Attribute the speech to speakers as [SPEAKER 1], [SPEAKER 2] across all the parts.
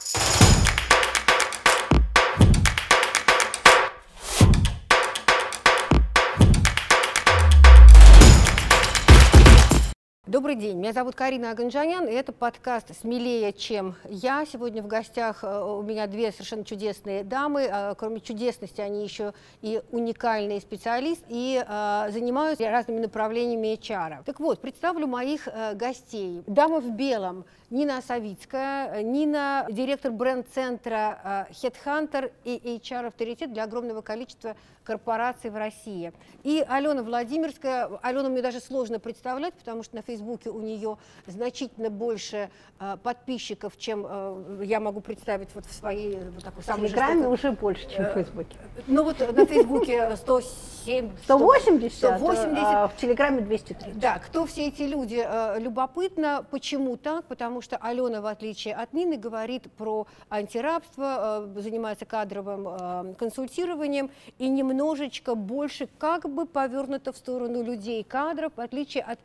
[SPEAKER 1] you Добрый день, меня зовут Карина Аганджанян, и это подкаст «Смелее, чем я». Сегодня в гостях э, у меня две совершенно чудесные дамы. А, кроме чудесности, они еще и уникальные специалисты и э, занимаются разными направлениями HR. Так вот, представлю моих э, гостей. Дама в белом – Нина Савицкая. Нина – директор бренд-центра Headhunter и HR-авторитет для огромного количества корпораций в России. И Алена Владимирская. Алену мне даже сложно представлять, потому что на Фейсбуке у нее значительно больше э, подписчиков, чем э, я могу представить вот в своей вот такой
[SPEAKER 2] самой Телеграме уже больше, чем в Фейсбуке.
[SPEAKER 1] Ну вот на Фейсбуке 107...
[SPEAKER 2] 180, 180 а в Телеграме 230.
[SPEAKER 1] Да, кто все эти люди? Э, любопытно, почему так? Потому что Алена, в отличие от Нины, говорит про антирабство, э, занимается кадровым э, консультированием и немножечко больше как бы повернута в сторону людей кадров, в отличие от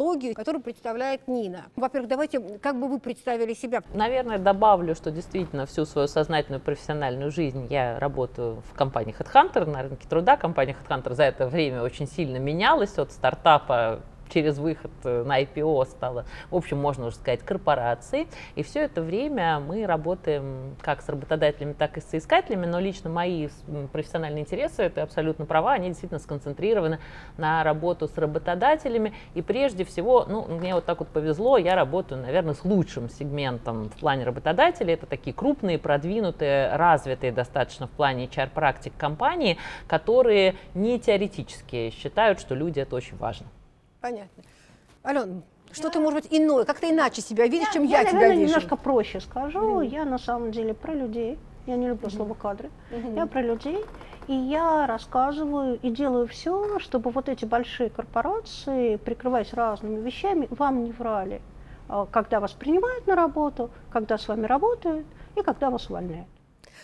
[SPEAKER 1] технологии, которую представляет Нина. Во-первых, давайте, как бы вы представили себя?
[SPEAKER 3] Наверное, добавлю, что действительно всю свою сознательную профессиональную жизнь я работаю в компании HeadHunter, на рынке труда. Компания HeadHunter за это время очень сильно менялась от стартапа через выход э, на IPO стала, в общем, можно уже сказать, корпорацией. И все это время мы работаем как с работодателями, так и с соискателями, но лично мои профессиональные интересы, это абсолютно права, они действительно сконцентрированы на работу с работодателями. И прежде всего, ну, мне вот так вот повезло, я работаю, наверное, с лучшим сегментом в плане работодателей. Это такие крупные, продвинутые, развитые достаточно в плане HR-практик компании, которые не теоретически считают, что люди это очень важно.
[SPEAKER 1] Понятно. Ален, что я... ты, может быть, иное, как-то иначе себя видишь,
[SPEAKER 2] я,
[SPEAKER 1] чем я,
[SPEAKER 2] я
[SPEAKER 1] тебя
[SPEAKER 2] наверное,
[SPEAKER 1] вижу?
[SPEAKER 2] немножко проще скажу. Mm-hmm. Я на самом деле про людей. Я не люблю mm-hmm. слово кадры. Mm-hmm. Я про людей. И я рассказываю и делаю все, чтобы вот эти большие корпорации, прикрываясь разными вещами, вам не врали, а, когда вас принимают на работу, когда с вами работают и когда вас увольняют.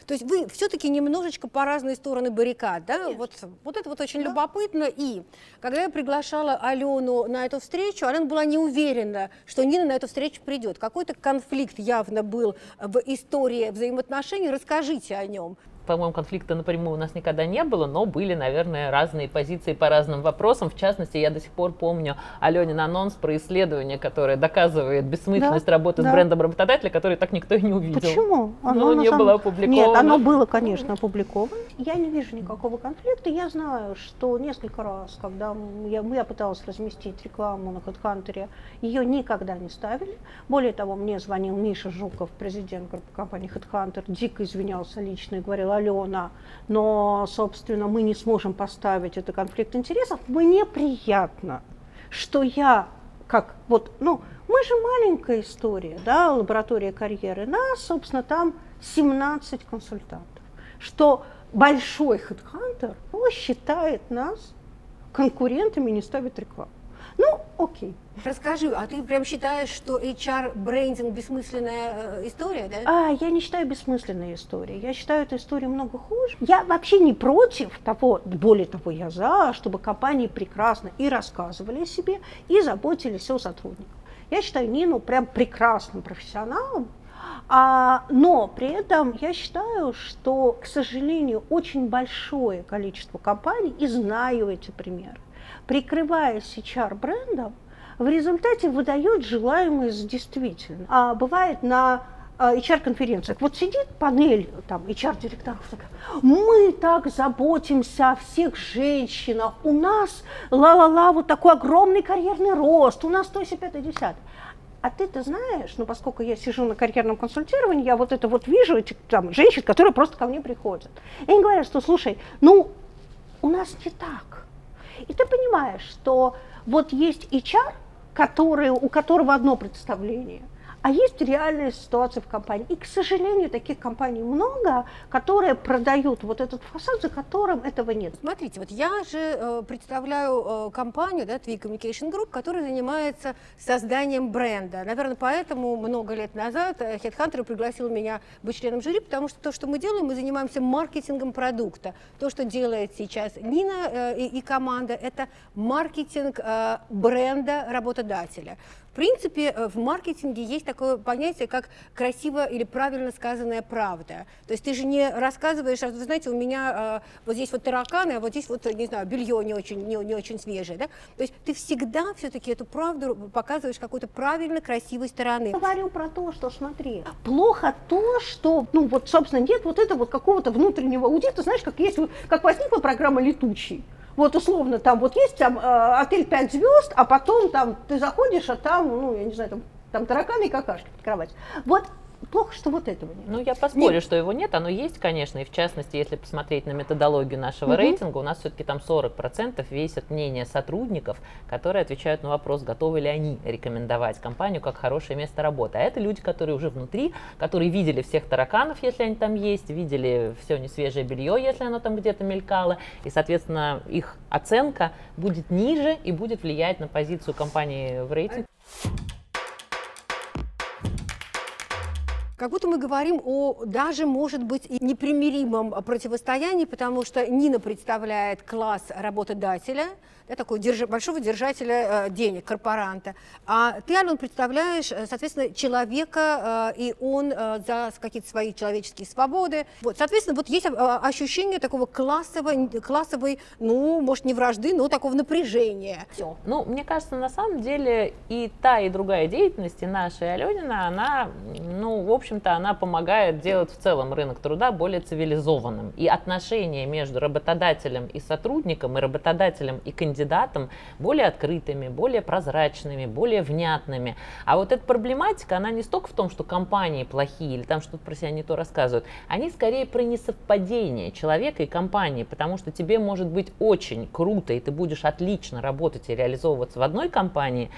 [SPEAKER 1] То есть вы все-таки немножечко по разные стороны баррикад, да? Вот, вот это вот очень да. любопытно. И когда я приглашала Алену на эту встречу, Алена была не уверена, что Нина на эту встречу придет. Какой-то конфликт явно был в истории взаимоотношений. Расскажите о нем
[SPEAKER 3] по-моему, конфликта напрямую у нас никогда не было, но были, наверное, разные позиции по разным вопросам. В частности, я до сих пор помню Аленин анонс про исследование, которое доказывает бессмысленность да, работы да. с брендом работодателя, который так никто и не увидел.
[SPEAKER 2] Почему?
[SPEAKER 3] Оно ну, не самом... было опубликовано.
[SPEAKER 2] Нет, оно было, конечно, опубликовано. Я не вижу никакого конфликта. Я знаю, что несколько раз, когда я, я пыталась разместить рекламу на HeadHunter, ее никогда не ставили. Более того, мне звонил Миша Жуков, президент компании HeadHunter, дико извинялся лично и говорил, Алена, но, собственно, мы не сможем поставить это конфликт интересов, мне приятно, что я как вот, ну, мы же маленькая история, да, лаборатория карьеры, нас, собственно, там 17 консультантов, что большой хедхантер считает нас конкурентами и не ставит рекламу. Ну, окей.
[SPEAKER 1] Расскажи, а ты прям считаешь, что HR-брендинг бессмысленная э, история, да?
[SPEAKER 2] А, я не считаю бессмысленной историей. Я считаю эту историю много хуже. Я вообще не против того, более того, я за, чтобы компании прекрасно и рассказывали о себе, и заботились о сотрудниках. Я считаю Нину прям прекрасным профессионалом, а, но при этом я считаю, что, к сожалению, очень большое количество компаний, и знаю эти примеры, прикрываясь HR-брендом, в результате выдает желаемое за действительно. А бывает на HR-конференциях. Вот сидит панель там HR-директоров, мы так заботимся о всех женщинах, у нас ла-ла-ла, вот такой огромный карьерный рост, у нас то, все, пятое, десятое. А ты-то знаешь, ну, поскольку я сижу на карьерном консультировании, я вот это вот вижу, этих там женщин, которые просто ко мне приходят. И они говорят, что, слушай, ну, у нас не так. И ты понимаешь, что вот есть HR, который, у которого одно представление – а есть реальная ситуация в компании. И, к сожалению, таких компаний много, которые продают вот этот фасад, за которым этого нет.
[SPEAKER 1] Смотрите, вот я же э, представляю э, компанию, да, Twi Communication Group, которая занимается созданием бренда. Наверное, поэтому много лет назад э, Headhunter пригласил меня быть членом жюри, потому что то, что мы делаем, мы занимаемся маркетингом продукта. То, что делает сейчас Нина и, команда, это маркетинг бренда работодателя. Принципе, э, в маркетинге есть такое понятие, как красиво или правильно сказанная правда. То есть ты же не рассказываешь, а вы знаете, у меня э, вот здесь вот тараканы, а вот здесь вот, не знаю, белье не очень, не, не очень свежее, да? То есть ты всегда все-таки эту правду показываешь какой-то правильно красивой стороны.
[SPEAKER 2] Говорю про то, что, смотри, плохо то, что, ну вот, собственно, нет вот этого вот какого-то внутреннего аудита, знаешь, как есть, как возникла программа «Летучий», вот условно там вот есть там э, отель 5 звезд, а потом там ты заходишь, а там, ну, я не знаю, там, там тараканы и какашки под кровать. Вот плохо, что вот этого нет.
[SPEAKER 3] Ну, я поспорю, нет. что его нет, оно есть, конечно, и в частности, если посмотреть на методологию нашего угу. рейтинга, у нас все-таки там 40% весят мнение сотрудников, которые отвечают на вопрос, готовы ли они рекомендовать компанию как хорошее место работы. А это люди, которые уже внутри, которые видели всех тараканов, если они там есть, видели все несвежее белье, если оно там где-то мелькало, и, соответственно, их оценка будет ниже и будет влиять на позицию компании в рейтинге.
[SPEAKER 1] Как будто мы говорим о даже, может быть, и непримиримом противостоянии, потому что Нина представляет класс работодателя, да, такого держ... большого держателя э, денег, корпоранта. А ты, Ален, представляешь, э, соответственно, человека, э, и он э, за какие-то свои человеческие свободы. Вот, соответственно, вот есть э, ощущение такого классовой, классовой, ну, может, не вражды, но такого напряжения.
[SPEAKER 3] Все. Ну, мне кажется, на самом деле и та, и другая деятельность, и наша, и Аленина, она, ну, в общем, общем-то, она помогает делать в целом рынок труда более цивилизованным. И отношения между работодателем и сотрудником, и работодателем и кандидатом более открытыми, более прозрачными, более внятными. А вот эта проблематика, она не столько в том, что компании плохие или там что-то про себя не то рассказывают, они скорее про несовпадение человека и компании, потому что тебе может быть очень круто, и ты будешь отлично работать и реализовываться в одной компании,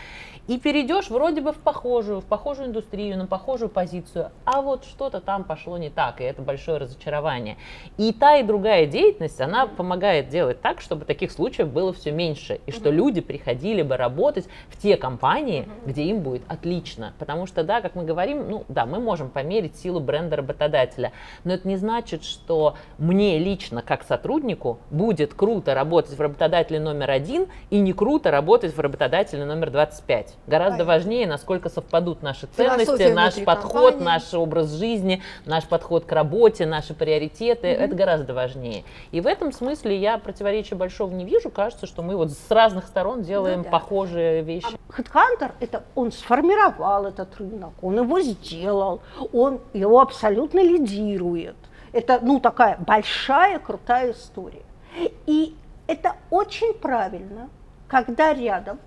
[SPEAKER 3] и перейдешь вроде бы в похожую, в похожую индустрию, на похожую позицию, а вот что-то там пошло не так, и это большое разочарование. И та, и другая деятельность, она помогает делать так, чтобы таких случаев было все меньше, и что люди приходили бы работать в те компании, где им будет отлично. Потому что, да, как мы говорим, ну да, мы можем померить силу бренда работодателя, но это не значит, что мне лично, как сотруднику, будет круто работать в работодателе номер один и не круто работать в работодателе номер 25. Гораздо Понятно. важнее, насколько совпадут наши ценности, наш подход, компании. наш образ жизни, наш подход к работе, наши приоритеты. Mm-hmm. Это гораздо важнее. И в этом смысле я противоречия большого не вижу. Кажется, что мы вот с разных сторон делаем ну, да. похожие вещи.
[SPEAKER 2] А HeadHunter, это он сформировал этот рынок, он его сделал, он его абсолютно лидирует. Это, ну, такая большая, крутая история. И это очень правильно, когда рядом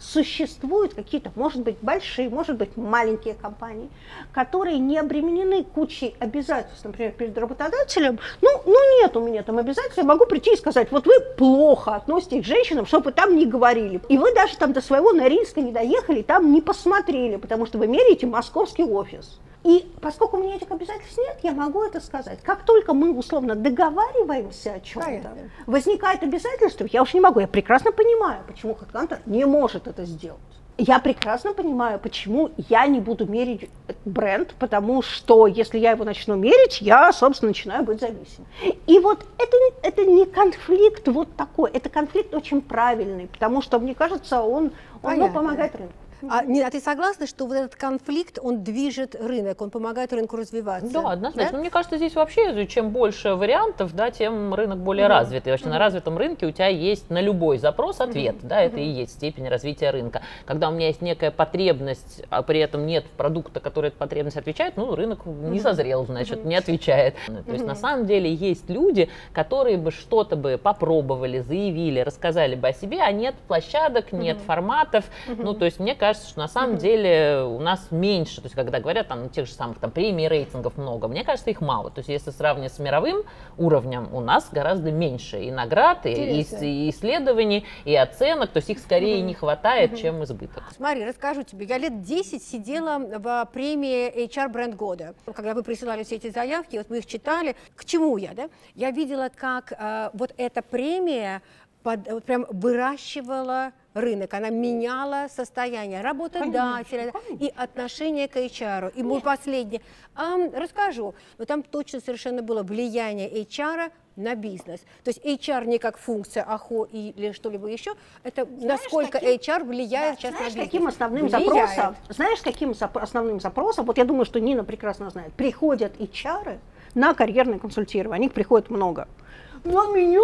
[SPEAKER 2] существуют какие-то, может быть, большие, может быть, маленькие компании, которые не обременены кучей обязательств, например, перед работодателем. Ну, ну нет у меня там обязательств, я могу прийти и сказать, вот вы плохо относитесь к женщинам, чтобы вы там не говорили. И вы даже там до своего Норильска не доехали, там не посмотрели, потому что вы меряете московский офис. И поскольку у меня этих обязательств нет, я могу это сказать. Как только мы условно договариваемся о чем-то, возникает обязательство, я уж не могу, я прекрасно понимаю, почему HeadHunter не может это сделать. Я прекрасно понимаю, почему я не буду мерить бренд, потому что если я его начну мерить, я, собственно, начинаю быть зависимым. И вот это, это не конфликт вот такой, это конфликт очень правильный, потому что, мне кажется, он, он ну, помогает рынку.
[SPEAKER 1] А, не, а ты согласна, что вот этот конфликт, он движет рынок, он помогает рынку развиваться?
[SPEAKER 3] Да, однозначно. Да? Ну, мне кажется, здесь вообще, чем больше вариантов, да, тем рынок более mm-hmm. развитый. Вообще mm-hmm. на развитом рынке у тебя есть на любой запрос ответ, mm-hmm. да, это mm-hmm. и есть степень развития рынка. Когда у меня есть некая потребность, а при этом нет продукта, который эту потребность отвечает, ну, рынок mm-hmm. не созрел, значит, mm-hmm. не отвечает. Mm-hmm. То есть на самом деле есть люди, которые бы что-то бы попробовали, заявили, рассказали бы о себе, а нет площадок, нет mm-hmm. форматов. Mm-hmm. Ну, то есть мне кажется, кажется, что на самом mm-hmm. деле у нас меньше, то есть когда говорят там тех же самых там премий, рейтингов много, мне кажется, их мало. То есть если сравнивать с мировым уровнем, у нас гораздо меньше и наград, и, и исследований, и оценок, то есть их скорее mm-hmm. не хватает, mm-hmm. чем избыток.
[SPEAKER 1] Смотри, расскажу тебе, я лет 10 сидела в премии HR бренд года. Когда вы присылали все эти заявки, вот мы их читали, к чему я, да? Я видела, как э, вот эта премия под, прям выращивала рынок, она меняла состояние работодателя
[SPEAKER 2] конечно,
[SPEAKER 1] и отношение к HR. И мой последний, а, расскажу, но там точно совершенно было влияние HR на бизнес. То есть HR не как функция АХО или что-либо еще, это
[SPEAKER 2] Знаешь,
[SPEAKER 1] насколько
[SPEAKER 2] каким-
[SPEAKER 1] HR влияет
[SPEAKER 2] Да,
[SPEAKER 1] сейчас
[SPEAKER 2] знаешь,
[SPEAKER 1] на бизнес.
[SPEAKER 2] каким основным
[SPEAKER 1] Влияет.
[SPEAKER 2] запросом? Знаешь, каким основным запросом? Вот я думаю, что Нина прекрасно знает. Приходят HR на карьерное консультирование. Их приходит много. На меня,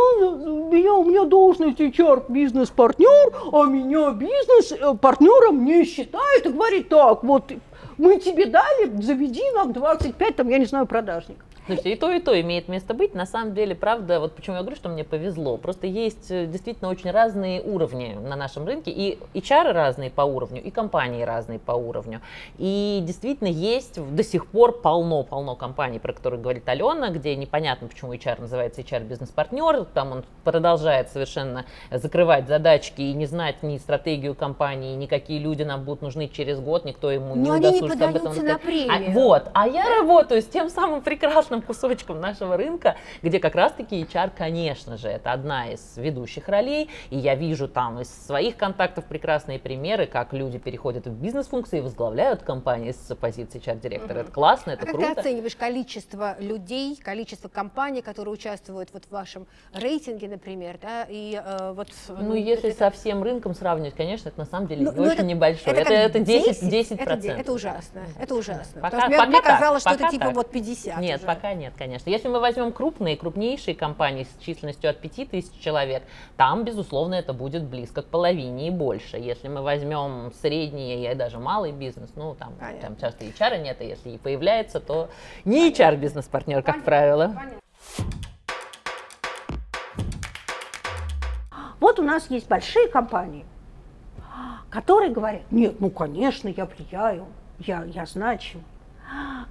[SPEAKER 2] меня, у меня должность HR бизнес-партнер, а меня бизнес-партнером не считает и говорит так, вот мы тебе дали, заведи нам 25, там, я не знаю, продажников.
[SPEAKER 3] Слушайте, и то, и то имеет место быть. На самом деле, правда, вот почему я говорю, что мне повезло. Просто есть э, действительно очень разные уровни на нашем рынке. И HR разные по уровню, и компании разные по уровню. И действительно есть до сих пор полно-полно компаний, про которые говорит Алена, где непонятно, почему HR называется HR-бизнес-партнер. Там он продолжает совершенно закрывать задачки и не знать ни стратегию компании, ни какие люди нам будут нужны через год, никто ему не
[SPEAKER 1] Но не
[SPEAKER 3] удосужится об этом
[SPEAKER 1] на.
[SPEAKER 3] А,
[SPEAKER 1] премию.
[SPEAKER 3] вот, а я работаю с тем самым прекрасным кусочком нашего рынка, где как раз-таки HR, конечно же, это одна из ведущих ролей, и я вижу там из своих контактов прекрасные примеры, как люди переходят в бизнес-функции и возглавляют компании с позиции HR-директора. Это классно,
[SPEAKER 1] А
[SPEAKER 3] это
[SPEAKER 1] как
[SPEAKER 3] круто.
[SPEAKER 1] ты оцениваешь количество людей, количество компаний, которые участвуют вот в вашем рейтинге, например, да, и э, вот...
[SPEAKER 3] Ну, если со всем рынком сравнивать, конечно, это на самом деле
[SPEAKER 1] Ну, ну,
[SPEAKER 3] очень
[SPEAKER 1] это-
[SPEAKER 3] небольшое.
[SPEAKER 1] это
[SPEAKER 3] Это,
[SPEAKER 1] как
[SPEAKER 3] это 10,
[SPEAKER 1] 10,
[SPEAKER 3] 10
[SPEAKER 1] это, де- это ужасно, это ужасно.
[SPEAKER 3] Пока-
[SPEAKER 1] мне,
[SPEAKER 3] пока
[SPEAKER 1] мне
[SPEAKER 3] так,
[SPEAKER 1] казалось, что это типа
[SPEAKER 3] так.
[SPEAKER 1] вот 50
[SPEAKER 3] Нет,
[SPEAKER 1] уже.
[SPEAKER 3] пока нет, конечно. Если мы возьмем крупные, крупнейшие компании с численностью от 5000 человек, там, безусловно, это будет близко к половине и больше. Если мы возьмем средний и даже малый бизнес, ну, там,
[SPEAKER 1] Понятно.
[SPEAKER 3] там часто HR нет, а если и появляется, то не HR-бизнес-партнер, как правило.
[SPEAKER 2] Вот у нас есть большие компании, которые говорят, нет, ну, конечно, я влияю, я, я значим.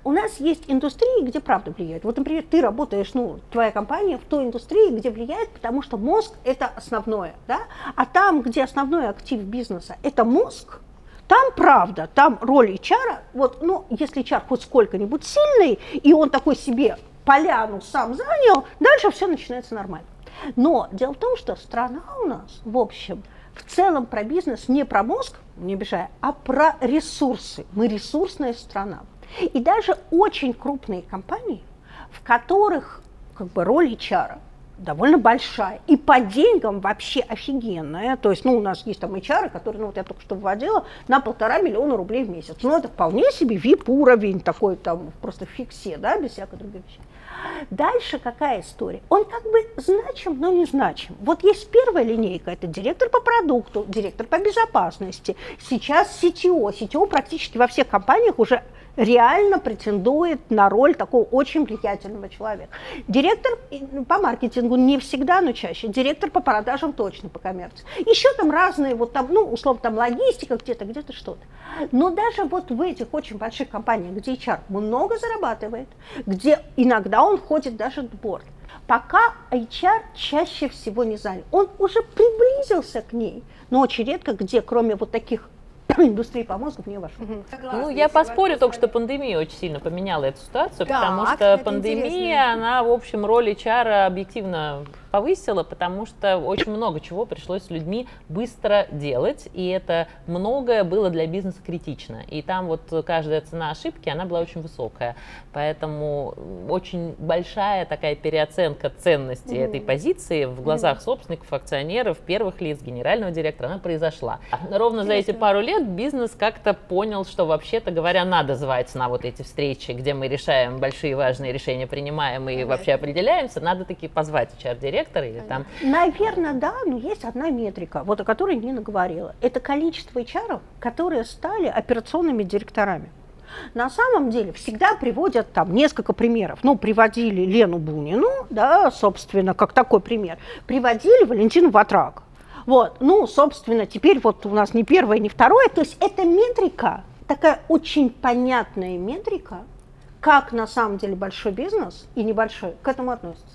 [SPEAKER 2] У нас есть индустрии, где правда влияет. Вот, например, ты работаешь, ну, твоя компания в той индустрии, где влияет, потому что мозг – это основное, да? А там, где основной актив бизнеса – это мозг, там правда, там роль HR, вот, ну, если HR хоть сколько-нибудь сильный, и он такой себе поляну сам занял, дальше все начинается нормально. Но дело в том, что страна у нас, в общем, в целом про бизнес не про мозг, не обижая, а про ресурсы. Мы ресурсная страна. И даже очень крупные компании, в которых как бы роль HR довольно большая. И по деньгам вообще офигенная. То есть, ну, у нас есть там HR, которые, ну, вот я только что вводила, на полтора миллиона рублей в месяц. Ну, это вполне себе VIP-уровень такой там, просто в фиксе, да, без всякой другой вещи. Дальше какая история? Он как бы значим, но не значим. Вот есть первая линейка, это директор по продукту, директор по безопасности. Сейчас CTO. CTO практически во всех компаниях уже реально претендует на роль такого очень влиятельного человека. Директор ну, по маркетингу не всегда, но чаще. Директор по продажам точно, по коммерции. Еще там разные, вот там, ну, условно, там логистика где-то, где-то что-то. Но даже вот в этих очень больших компаниях, где HR много зарабатывает, где иногда он ходит даже в борт, пока HR чаще всего не занят. Он уже приблизился к ней, но очень редко, где кроме вот таких индустрии по мозгу не вошел.
[SPEAKER 3] Ну, я поспорю только, что пандемия очень сильно поменяла эту ситуацию,
[SPEAKER 1] Так,
[SPEAKER 3] потому что пандемия,
[SPEAKER 1] интересно.
[SPEAKER 3] она, в общем, роль HR объективно повысила, потому что очень много чего пришлось с людьми быстро делать, и это многое было для бизнеса критично. И там вот каждая цена ошибки, она была очень высокая. Поэтому очень большая такая переоценка ценности этой позиции в глазах собственников, акционеров, первых лиц, генерального директора, она произошла. Ровно за эти пару лет бизнес как-то понял, что вообще-то говоря, надо звать на вот эти встречи, где мы решаем большие важные решения, принимаем и вообще определяемся, надо таки позвать HR-директора или там
[SPEAKER 2] Наверное, да, но есть одна метрика, вот о которой Нина говорила. Это количество HR, которые стали операционными директорами. На самом деле всегда приводят там несколько примеров. Ну, приводили Лену Бунину, да, собственно, как такой пример. Приводили Валентину Ватрак. Вот, ну, собственно, теперь вот у нас не первое, не второе. То есть это метрика, такая очень понятная метрика, как на самом деле большой бизнес и небольшой к этому относится.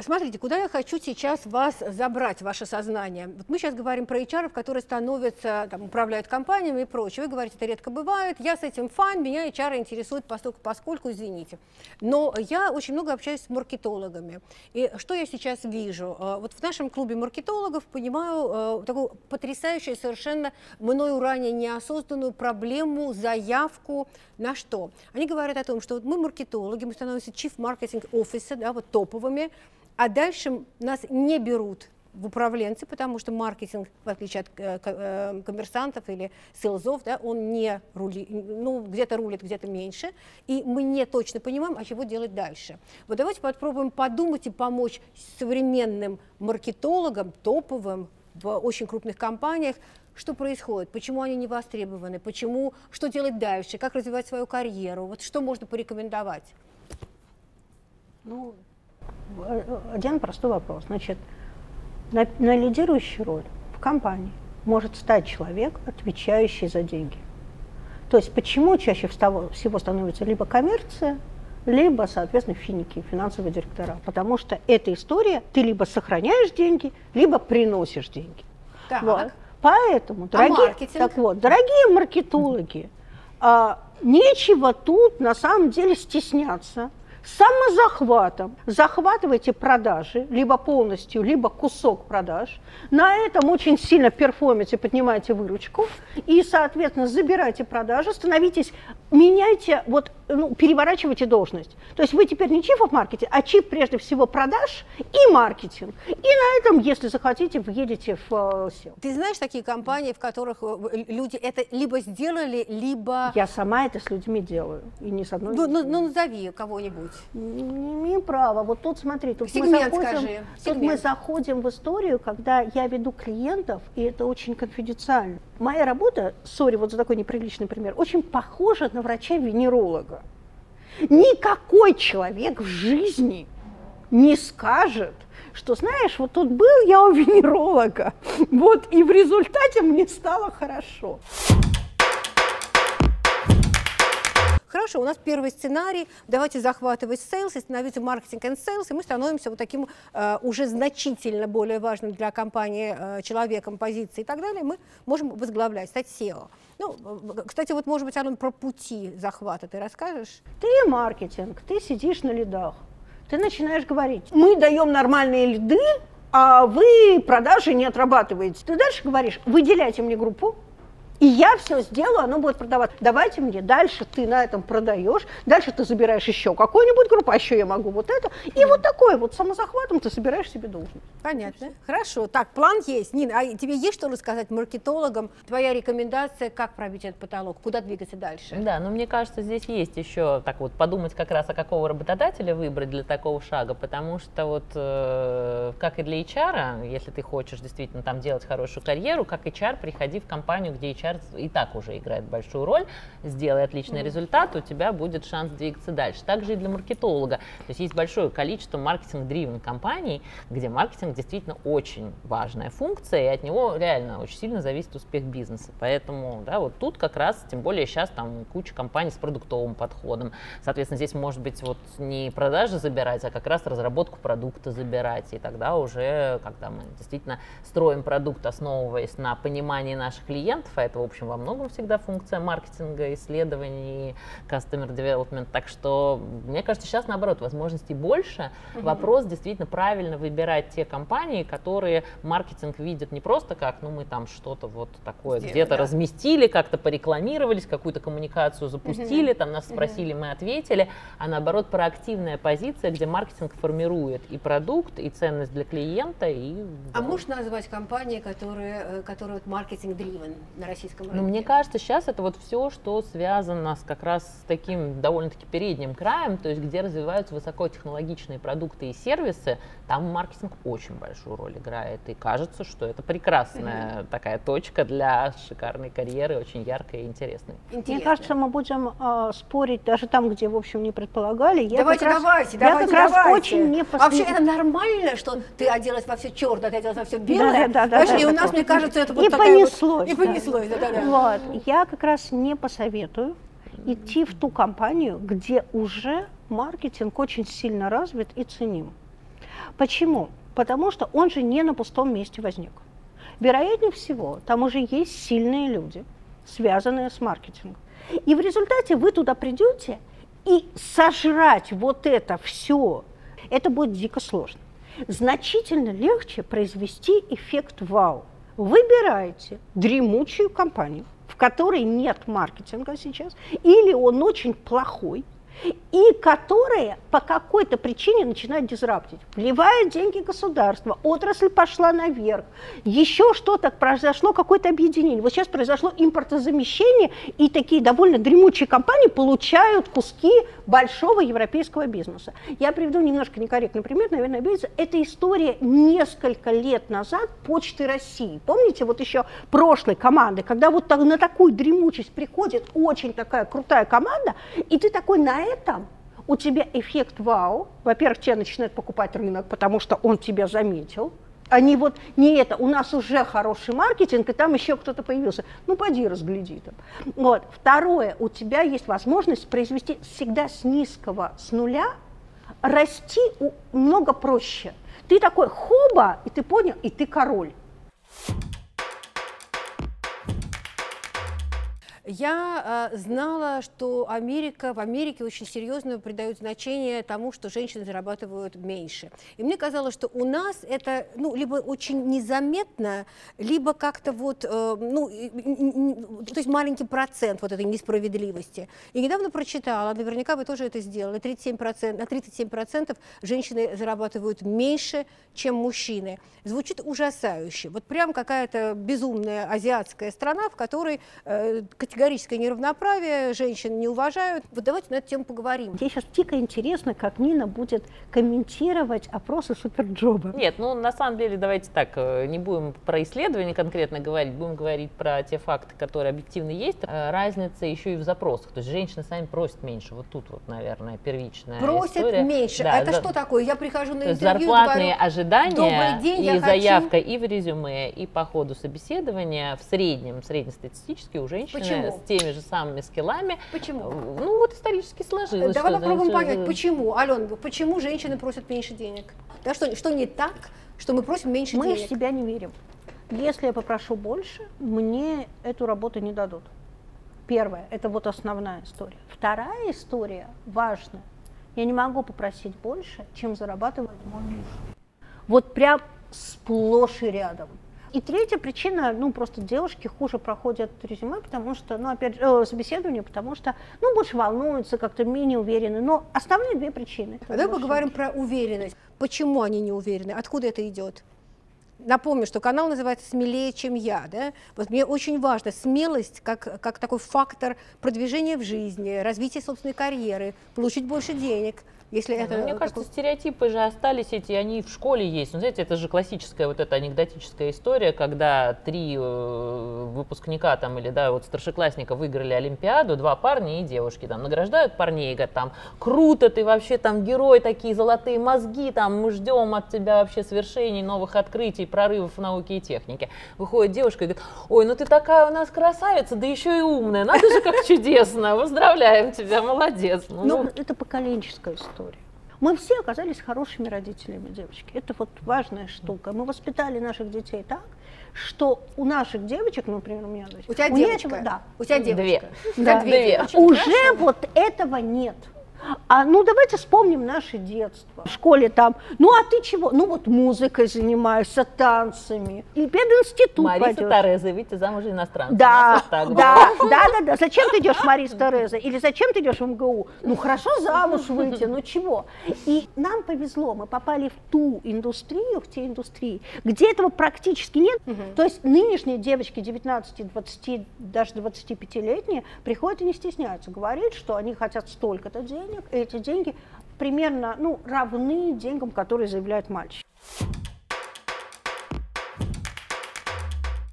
[SPEAKER 1] Смотрите, куда я хочу сейчас вас забрать, ваше сознание. Вот мы сейчас говорим про HR, которые становятся, там, управляют компаниями и прочее. Вы говорите, это редко бывает, я с этим фан, меня HR интересует поскольку, поскольку, извините. Но я очень много общаюсь с маркетологами. И что я сейчас вижу? Э, вот в нашем клубе маркетологов понимаю э, такую потрясающую, совершенно мною ранее неосознанную проблему, заявку на что? Они говорят о том, что вот мы маркетологи, мы становимся chief marketing officer, да, вот топовыми, а дальше нас не берут в управленцы, потому что маркетинг, в отличие от э, э, коммерсантов или селзов, да, он не рулит, ну, где-то рулит, где-то меньше, и мы не точно понимаем, а чего делать дальше. Вот давайте попробуем подумать и помочь современным маркетологам, топовым, в очень крупных компаниях, что происходит, почему они не востребованы, почему, что делать дальше, как развивать свою карьеру, вот что можно порекомендовать?
[SPEAKER 2] Ну, один простой вопрос. Значит, на, на лидирующую роль в компании может стать человек, отвечающий за деньги. То есть почему чаще всего становится либо коммерция, либо, соответственно, финики, финансовые директора. Потому что эта история, ты либо сохраняешь деньги, либо приносишь деньги.
[SPEAKER 1] Так.
[SPEAKER 2] Вот. Поэтому, а дорогие,
[SPEAKER 1] маркетинг?
[SPEAKER 2] так вот, дорогие маркетологи, а, нечего тут на самом деле стесняться самозахватом. Захватываете продажи, либо полностью, либо кусок продаж, на этом очень сильно перформите, поднимаете выручку, и, соответственно, забирайте продажи, становитесь, меняйте, вот, ну, переворачивайте должность. То есть вы теперь не чиф в маркете, а чип прежде всего продаж и маркетинг. И на этом, если захотите, въедете в э, SEO.
[SPEAKER 1] Ты знаешь такие компании, в которых э, люди это либо сделали, либо...
[SPEAKER 2] Я сама это с людьми делаю, и не с одной.
[SPEAKER 1] Ну, ну, ну назови кого-нибудь.
[SPEAKER 2] Не имею права. Вот тут смотри, тут, мы
[SPEAKER 1] Сегмент
[SPEAKER 2] заходим,
[SPEAKER 1] скажи,
[SPEAKER 2] тут мы заходим в историю, когда я веду клиентов, и это очень конфиденциально. Моя работа, сори, вот за такой неприличный пример, очень похожа на врача-венеролога. Никакой человек в жизни не скажет, что, знаешь, вот тут был я у венеролога, вот, и в результате мне стало хорошо.
[SPEAKER 1] Хорошо, у нас первый сценарий. Давайте захватывать sales и становиться маркетинг и sales, и мы становимся вот таким э, уже значительно более важным для компании э, человеком, позицией и так далее. Мы можем возглавлять, стать CEO. Ну, кстати, вот, может быть, Ален, про пути захвата ты расскажешь?
[SPEAKER 2] Ты маркетинг, ты сидишь на лидах, ты начинаешь говорить, мы даем нормальные лиды, а вы продажи не отрабатываете. Ты дальше говоришь, выделяйте мне группу, и я все сделаю, оно будет продаваться. Давайте мне, дальше ты на этом продаешь, дальше ты забираешь еще какую-нибудь группу, а еще я могу вот это. И вот такой вот самозахватом ты собираешь себе должность.
[SPEAKER 1] Понятно. Хорошо. Так, план есть. Нина, а тебе есть что рассказать маркетологам? Твоя рекомендация, как пробить этот потолок? Куда двигаться дальше?
[SPEAKER 3] Да, но мне кажется, здесь есть еще так вот подумать как раз, а какого работодателя выбрать для такого шага, потому что вот э, как и для HR, если ты хочешь действительно там делать хорошую карьеру, как HR, приходи в компанию, где HR и так уже играет большую роль, сделай отличный результат, у тебя будет шанс двигаться дальше. Также и для маркетолога. То есть есть большое количество маркетинг-дривен компаний, где маркетинг действительно очень важная функция, и от него реально очень сильно зависит успех бизнеса. Поэтому, да, вот тут как раз, тем более сейчас там куча компаний с продуктовым подходом. Соответственно, здесь может быть вот не продажи забирать, а как раз разработку продукта забирать. И тогда уже, когда мы действительно строим продукт, основываясь на понимании наших клиентов, а это, в общем, во многом всегда функция маркетинга, исследований, customer development. Так что, мне кажется, сейчас, наоборот, возможностей больше. Вопрос действительно правильно выбирать те компании, которые маркетинг видят не просто как, ну, мы там что-то вот такое
[SPEAKER 1] Сделали,
[SPEAKER 3] где-то
[SPEAKER 1] да.
[SPEAKER 3] разместили, как-то порекламировались, какую-то коммуникацию запустили, там нас спросили, мы ответили, а наоборот проактивная позиция, где маркетинг формирует и продукт, и ценность для клиента, и...
[SPEAKER 1] А
[SPEAKER 3] да.
[SPEAKER 1] можешь назвать компании, которые, э, которые маркетинг-дривен на российском рынке?
[SPEAKER 3] Ну, мне кажется, сейчас это вот все, что связано с как раз с таким довольно-таки передним краем, то есть где развиваются высокотехнологичные продукты и сервисы, там маркетинг очень большую роль играет. И кажется, что это прекрасная такая точка для шикарной карьеры, очень яркой и интересной.
[SPEAKER 1] Интересно.
[SPEAKER 2] Мне кажется, мы будем э, спорить даже там, где, в общем, не предполагали. Я
[SPEAKER 1] давайте,
[SPEAKER 2] как раз-
[SPEAKER 1] давайте,
[SPEAKER 2] я
[SPEAKER 1] давайте,
[SPEAKER 2] как раз
[SPEAKER 1] давайте.
[SPEAKER 2] очень не
[SPEAKER 1] Вообще
[SPEAKER 2] посме-
[SPEAKER 1] это нормально, что ты оделась во все черное, ты оделась во все белое.
[SPEAKER 2] Да, да, да,
[SPEAKER 1] Знаешь,
[SPEAKER 2] да,
[SPEAKER 1] и у нас, мне кажется, это вот
[SPEAKER 2] И
[SPEAKER 1] такая вот-
[SPEAKER 2] понеслось,
[SPEAKER 1] И
[SPEAKER 2] да.
[SPEAKER 1] понеслось, да,
[SPEAKER 2] Вот. Я как раз не посоветую идти в ту компанию, где уже маркетинг очень сильно развит и ценим. Почему? Потому что он же не на пустом месте возник. Вероятнее всего, там уже есть сильные люди, связанные с маркетингом. И в результате вы туда придете, и сожрать вот это все, это будет дико сложно. Значительно легче произвести эффект вау. Выбирайте дремучую компанию, в которой нет маркетинга сейчас, или он очень плохой, и которые по какой-то причине начинают дизраптить. Вливают деньги государства, отрасль пошла наверх, еще что-то произошло, какое-то объединение. Вот сейчас произошло импортозамещение, и такие довольно дремучие компании получают куски большого европейского бизнеса. Я приведу немножко некорректный пример, наверное, обидится. Это история несколько лет назад Почты России. Помните, вот еще прошлой команды, когда вот на такую дремучесть приходит очень такая крутая команда, и ты такой на этом у тебя эффект вау. Во-первых, тебя начинает покупать рынок, потому что он тебя заметил. Они вот не это, у нас уже хороший маркетинг, и там еще кто-то появился. Ну, поди разгляди там. Вот. Второе, у тебя есть возможность произвести всегда с низкого, с нуля, расти много проще. Ты такой хоба, и ты понял, и ты король.
[SPEAKER 1] Я э, знала, что Америка, в Америке очень серьезно придают значение тому, что женщины зарабатывают меньше. И мне казалось, что у нас это ну, либо очень незаметно, либо как-то вот, э, ну, то есть маленький процент вот этой несправедливости. И недавно прочитала, наверняка вы тоже это сделали, 37%, на 37% женщины зарабатывают меньше, чем мужчины. Звучит ужасающе. Вот прям какая-то безумная азиатская страна, в которой э, категорическое неравноправие, женщин не уважают. Вот давайте на эту тему поговорим.
[SPEAKER 2] Мне сейчас дико интересно, как Нина будет комментировать опросы Суперджоба.
[SPEAKER 3] Нет, ну на самом деле давайте так, э, не будем про исследования конкретно говорить, будем говорить про те факты, которые объективно есть. Э, разница еще и в запросах, то есть женщины сами просят меньше. Вот тут вот, наверное, первичная
[SPEAKER 1] Просят
[SPEAKER 3] история.
[SPEAKER 1] меньше. Да, это за... что такое? Я прихожу на интервью
[SPEAKER 3] Зарплатные
[SPEAKER 1] говорю,
[SPEAKER 3] ожидания
[SPEAKER 1] день,
[SPEAKER 3] и заявка хочу... и в резюме, и по ходу собеседования в среднем, среднестатистически у женщины
[SPEAKER 1] Почему?
[SPEAKER 3] С теми же самыми скиллами.
[SPEAKER 1] Почему?
[SPEAKER 3] Ну вот исторически сложилось.
[SPEAKER 1] Давай
[SPEAKER 3] что,
[SPEAKER 1] попробуем понять, почему, Ален, почему женщины просят меньше денег? Да что, что не так, что мы просим меньше
[SPEAKER 2] мы
[SPEAKER 1] денег?
[SPEAKER 2] Мы в себя не верим. Если я попрошу больше, мне эту работу не дадут. Первое, это вот основная история. Вторая история важная. Я не могу попросить больше, чем зарабатывает мой муж. Вот прям сплошь и рядом. И третья причина, ну, просто девушки хуже проходят резюме, потому что, ну, опять же, э, собеседование, потому что, ну, больше волнуются, как-то менее уверены. Но основные две причины.
[SPEAKER 1] А давай поговорим про уверенность. Почему они не уверены? Откуда это идет? Напомню, что канал называется «Смелее, чем я». Да? Вот мне очень важно смелость как, как такой фактор продвижения в жизни, развития собственной карьеры, получить больше денег – если
[SPEAKER 3] ну,
[SPEAKER 1] это
[SPEAKER 3] мне
[SPEAKER 1] такой...
[SPEAKER 3] кажется, стереотипы же остались эти, они в школе есть. Ну, знаете, это же классическая вот эта анекдотическая история, когда три э, выпускника там или, да, вот старшеклассника выиграли Олимпиаду, два парня и девушки там награждают парней, говорят, там, круто, ты вообще там герой, такие золотые мозги, там, мы ждем от тебя вообще свершений, новых открытий, прорывов в науке и технике. Выходит девушка и говорит, ой, ну ты такая у нас красавица, да еще и умная, надо же как чудесно, поздравляем тебя, молодец.
[SPEAKER 2] Ну, ну это поколенческая история. Мы все оказались хорошими родителями, девочки. Это вот важная штука. Мы воспитали наших детей так, что у наших девочек, ну, например, у меня дочь,
[SPEAKER 1] у тебя у девочка, этого,
[SPEAKER 2] да,
[SPEAKER 1] у тебя девочка,
[SPEAKER 3] две,
[SPEAKER 1] да,
[SPEAKER 3] две.
[SPEAKER 2] уже хорошо. вот этого нет. А, ну, давайте вспомним наше детство. В школе там, ну, а ты чего? Ну, вот музыкой занимаешься, танцами. И пединститут
[SPEAKER 3] Мариса
[SPEAKER 2] пойдешь.
[SPEAKER 3] Тереза, видите, замуж за иностранца.
[SPEAKER 2] Да, да, да, да, да. Зачем ты идешь, Мариса Тереза? Или зачем ты идешь в МГУ? Ну, хорошо замуж выйти, ну чего? И нам повезло, мы попали в ту индустрию, в те индустрии, где этого практически нет. Угу. То есть нынешние девочки 19, 20, даже 25-летние приходят и не стесняются говорить, что они хотят столько-то денег, денег, и эти деньги примерно ну, равны деньгам, которые заявляет мальчик.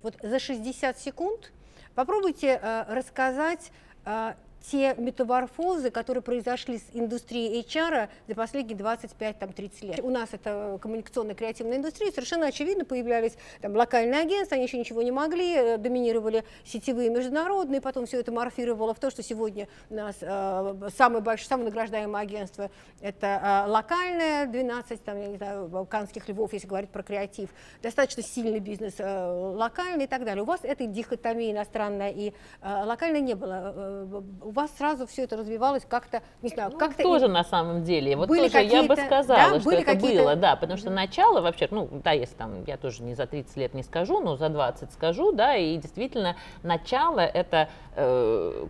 [SPEAKER 1] Вот за 60 секунд попробуйте э, рассказать э, те метаморфозы, которые произошли с индустрией HR за последние 25-30 лет. У нас это коммуникационная креативная индустрия, совершенно очевидно появлялись там, локальные агентства, они еще ничего не могли, э, доминировали сетевые международные, потом все это морфировало в то, что сегодня у нас э, самое большое, самое награждаемое агентство это э, локальное, 12 там, я не знаю, балканских львов, если говорить про креатив, достаточно сильный бизнес э, локальный и так далее. У вас этой дихотомии иностранная и э, локальная не было. Э, вас сразу все это развивалось как-то, не знаю,
[SPEAKER 3] ну,
[SPEAKER 1] как-то...
[SPEAKER 3] Тоже
[SPEAKER 1] и...
[SPEAKER 3] на самом деле. Вот были тоже я бы сказала, да, что это было, да, потому что начало вообще, ну, да, если там, я тоже не за 30 лет не скажу, но за 20 скажу, да, и действительно начало это э,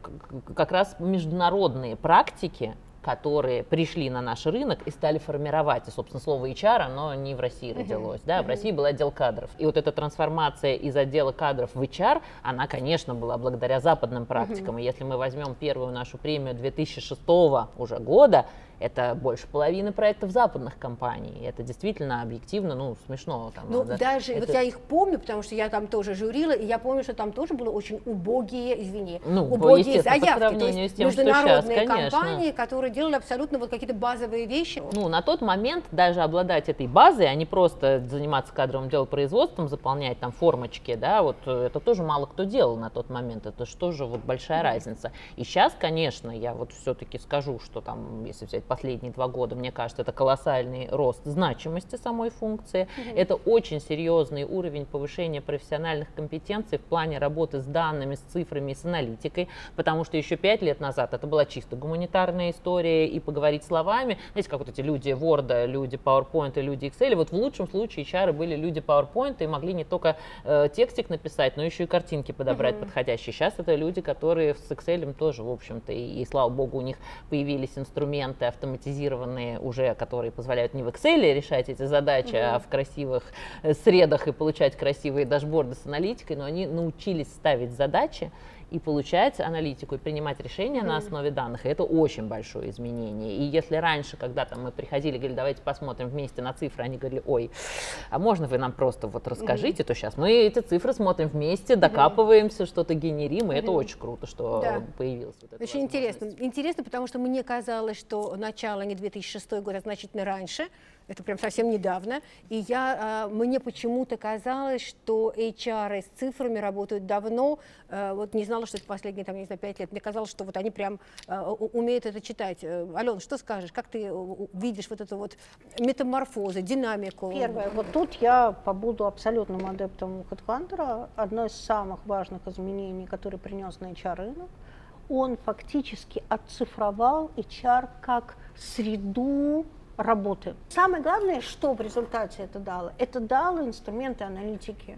[SPEAKER 3] как раз международные практики, которые пришли на наш рынок и стали формировать. И, собственно, слово HR, оно не в России родилось. Да? В России был отдел кадров. И вот эта трансформация из отдела кадров в HR, она, конечно, была благодаря западным практикам. И если мы возьмем первую нашу премию 2006 уже года, это больше половины проектов западных компаний. Это действительно объективно, ну, смешно. Там,
[SPEAKER 1] ну, надо, даже, это... вот я их помню, потому что я там тоже журила, и я помню, что там тоже было очень убогие, извини,
[SPEAKER 3] ну,
[SPEAKER 1] убогие заявки.
[SPEAKER 3] То
[SPEAKER 1] есть
[SPEAKER 3] тем,
[SPEAKER 1] международные
[SPEAKER 3] сейчас,
[SPEAKER 1] компании, которые делали абсолютно вот какие-то базовые вещи.
[SPEAKER 3] Ну, на тот момент даже обладать этой базой, а не просто заниматься кадровым делопроизводством, заполнять там формочки, да, вот э, это тоже мало кто делал на тот момент. Это что же вот большая mm-hmm. разница. И сейчас, конечно, я вот все-таки скажу, что там, если взять последние два года, мне кажется, это колоссальный рост значимости самой функции. Mm-hmm. Это очень серьезный уровень повышения профессиональных компетенций в плане работы с данными, с цифрами и с аналитикой, потому что еще пять лет назад это была чисто гуманитарная история, и поговорить словами, знаете, как вот эти люди Word, люди PowerPoint, люди Excel, вот в лучшем случае HR были люди PowerPoint и могли не только э, текстик написать, но еще и картинки подобрать mm-hmm. подходящие. Сейчас это люди, которые с Excel тоже, в общем-то, и, и слава богу, у них появились инструменты автоматизированные уже, которые позволяют не в Excel решать эти задачи, mm-hmm. а в красивых э, средах и получать красивые дашборды с аналитикой, но они научились ставить задачи, и получать аналитику и принимать решения mm. на основе данных. И это очень большое изменение. И если раньше, когда там мы приходили, говорили, давайте посмотрим вместе на цифры, они говорили, ой, а можно вы нам просто вот расскажите, mm. то сейчас мы эти цифры смотрим вместе, докапываемся, mm. что-то генерим, и mm. это очень круто, что да. появилось. Вот
[SPEAKER 1] очень интересно. Интересно, потому что мне казалось, что начало не 2006 год, а значительно раньше, это прям совсем недавно, и я, а, мне почему-то казалось, что HR с цифрами работают давно, а, вот не знала, что это последние, там, не знаю, пять лет, мне казалось, что вот они прям а, умеют это читать. Э, Алена, что скажешь, как ты видишь вот эту вот метаморфозу, динамику?
[SPEAKER 2] Первое, вот тут я побуду абсолютным адептом HeadHunter. Одно из самых важных изменений, которые принес на HR-рынок, он фактически оцифровал HR как среду работы. Самое главное, что в результате это дало, это дало инструменты аналитики.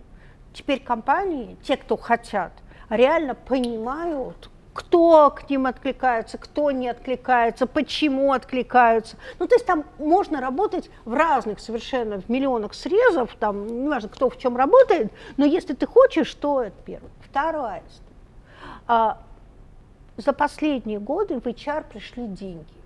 [SPEAKER 2] Теперь компании, те, кто хотят, реально понимают, кто к ним откликается, кто не откликается, почему откликаются. Ну, то есть там можно работать в разных совершенно, в миллионах срезов, там, неважно, кто в чем работает, но если ты хочешь, то это первое. Второе. А, за последние годы в HR пришли деньги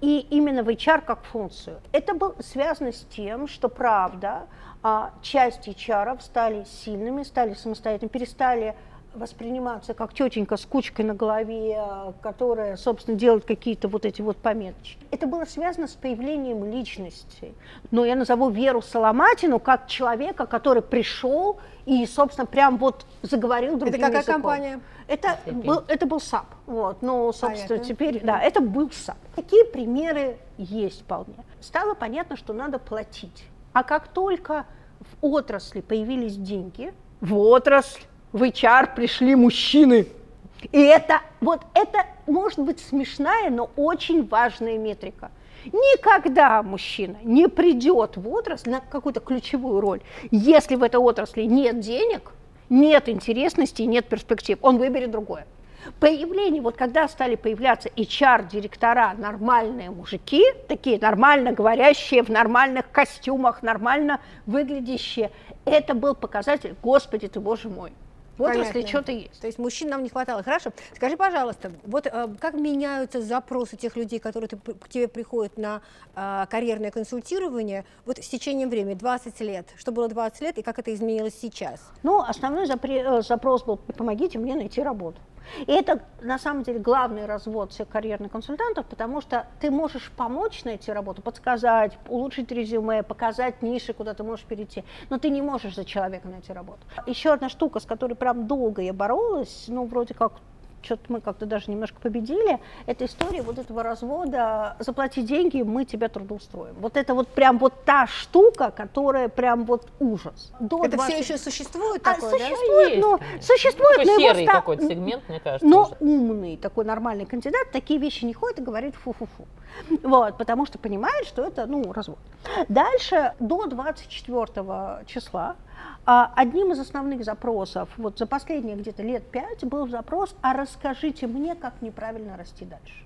[SPEAKER 2] и именно в HR как функцию. Это было связано с тем, что правда, а, часть HR стали сильными, стали самостоятельными, перестали восприниматься как тетенька с кучкой на голове, которая, собственно, делает какие-то вот эти вот пометочки. Это было связано с появлением личности. Но я назову Веру Соломатину как человека, который пришел и, собственно, прям вот заговорил другим
[SPEAKER 1] Это какая
[SPEAKER 2] языком.
[SPEAKER 1] компания?
[SPEAKER 2] Это был, это был SAP. Вот, но, собственно, а теперь, да, это был SAP. Такие примеры есть вполне. Стало понятно, что надо платить. А как только в отрасли появились деньги, в отрасль, в HR пришли мужчины. И это, вот это может быть смешная, но очень важная метрика. Никогда мужчина не придет в отрасль на какую-то ключевую роль, если в этой отрасли нет денег, нет интересности, нет перспектив. Он выберет другое. Появление, вот когда стали появляться HR-директора, нормальные мужики, такие нормально говорящие, в нормальных костюмах, нормально выглядящие, это был показатель, господи ты, боже мой, вот Понятно. если что-то есть.
[SPEAKER 1] То есть мужчин нам не хватало. Хорошо. Скажи, пожалуйста, вот э, как меняются запросы тех людей, которые ты, к тебе приходят на э, карьерное консультирование, вот с течением времени, 20 лет, что было 20 лет и как это изменилось сейчас?
[SPEAKER 2] Ну, основной запре- э, запрос был, помогите мне найти работу. И это на самом деле главный развод всех карьерных консультантов, потому что ты можешь помочь найти работу, подсказать, улучшить резюме, показать ниши, куда ты можешь перейти, но ты не можешь за человека найти работу. Еще одна штука, с которой прям долго я боролась, ну, вроде как что-то мы как-то даже немножко победили, это история вот этого развода, заплати деньги, мы тебя трудоустроим. Вот это вот прям вот та штука, которая прям вот ужас.
[SPEAKER 1] До это 20... все еще существует
[SPEAKER 2] а,
[SPEAKER 1] такое,
[SPEAKER 2] существует,
[SPEAKER 1] да?
[SPEAKER 2] но, Есть, существует,
[SPEAKER 3] такой
[SPEAKER 2] но
[SPEAKER 3] серый
[SPEAKER 2] его
[SPEAKER 3] какой-то сегмент, мне кажется.
[SPEAKER 2] Но
[SPEAKER 3] уже.
[SPEAKER 2] умный, такой нормальный кандидат, такие вещи не ходит и говорит фу-фу-фу. Вот, потому что понимает, что это, ну, развод. Дальше, до 24 числа, одним из основных запросов, вот за последние где-то лет пять, был запрос, а расскажите мне, как неправильно расти дальше.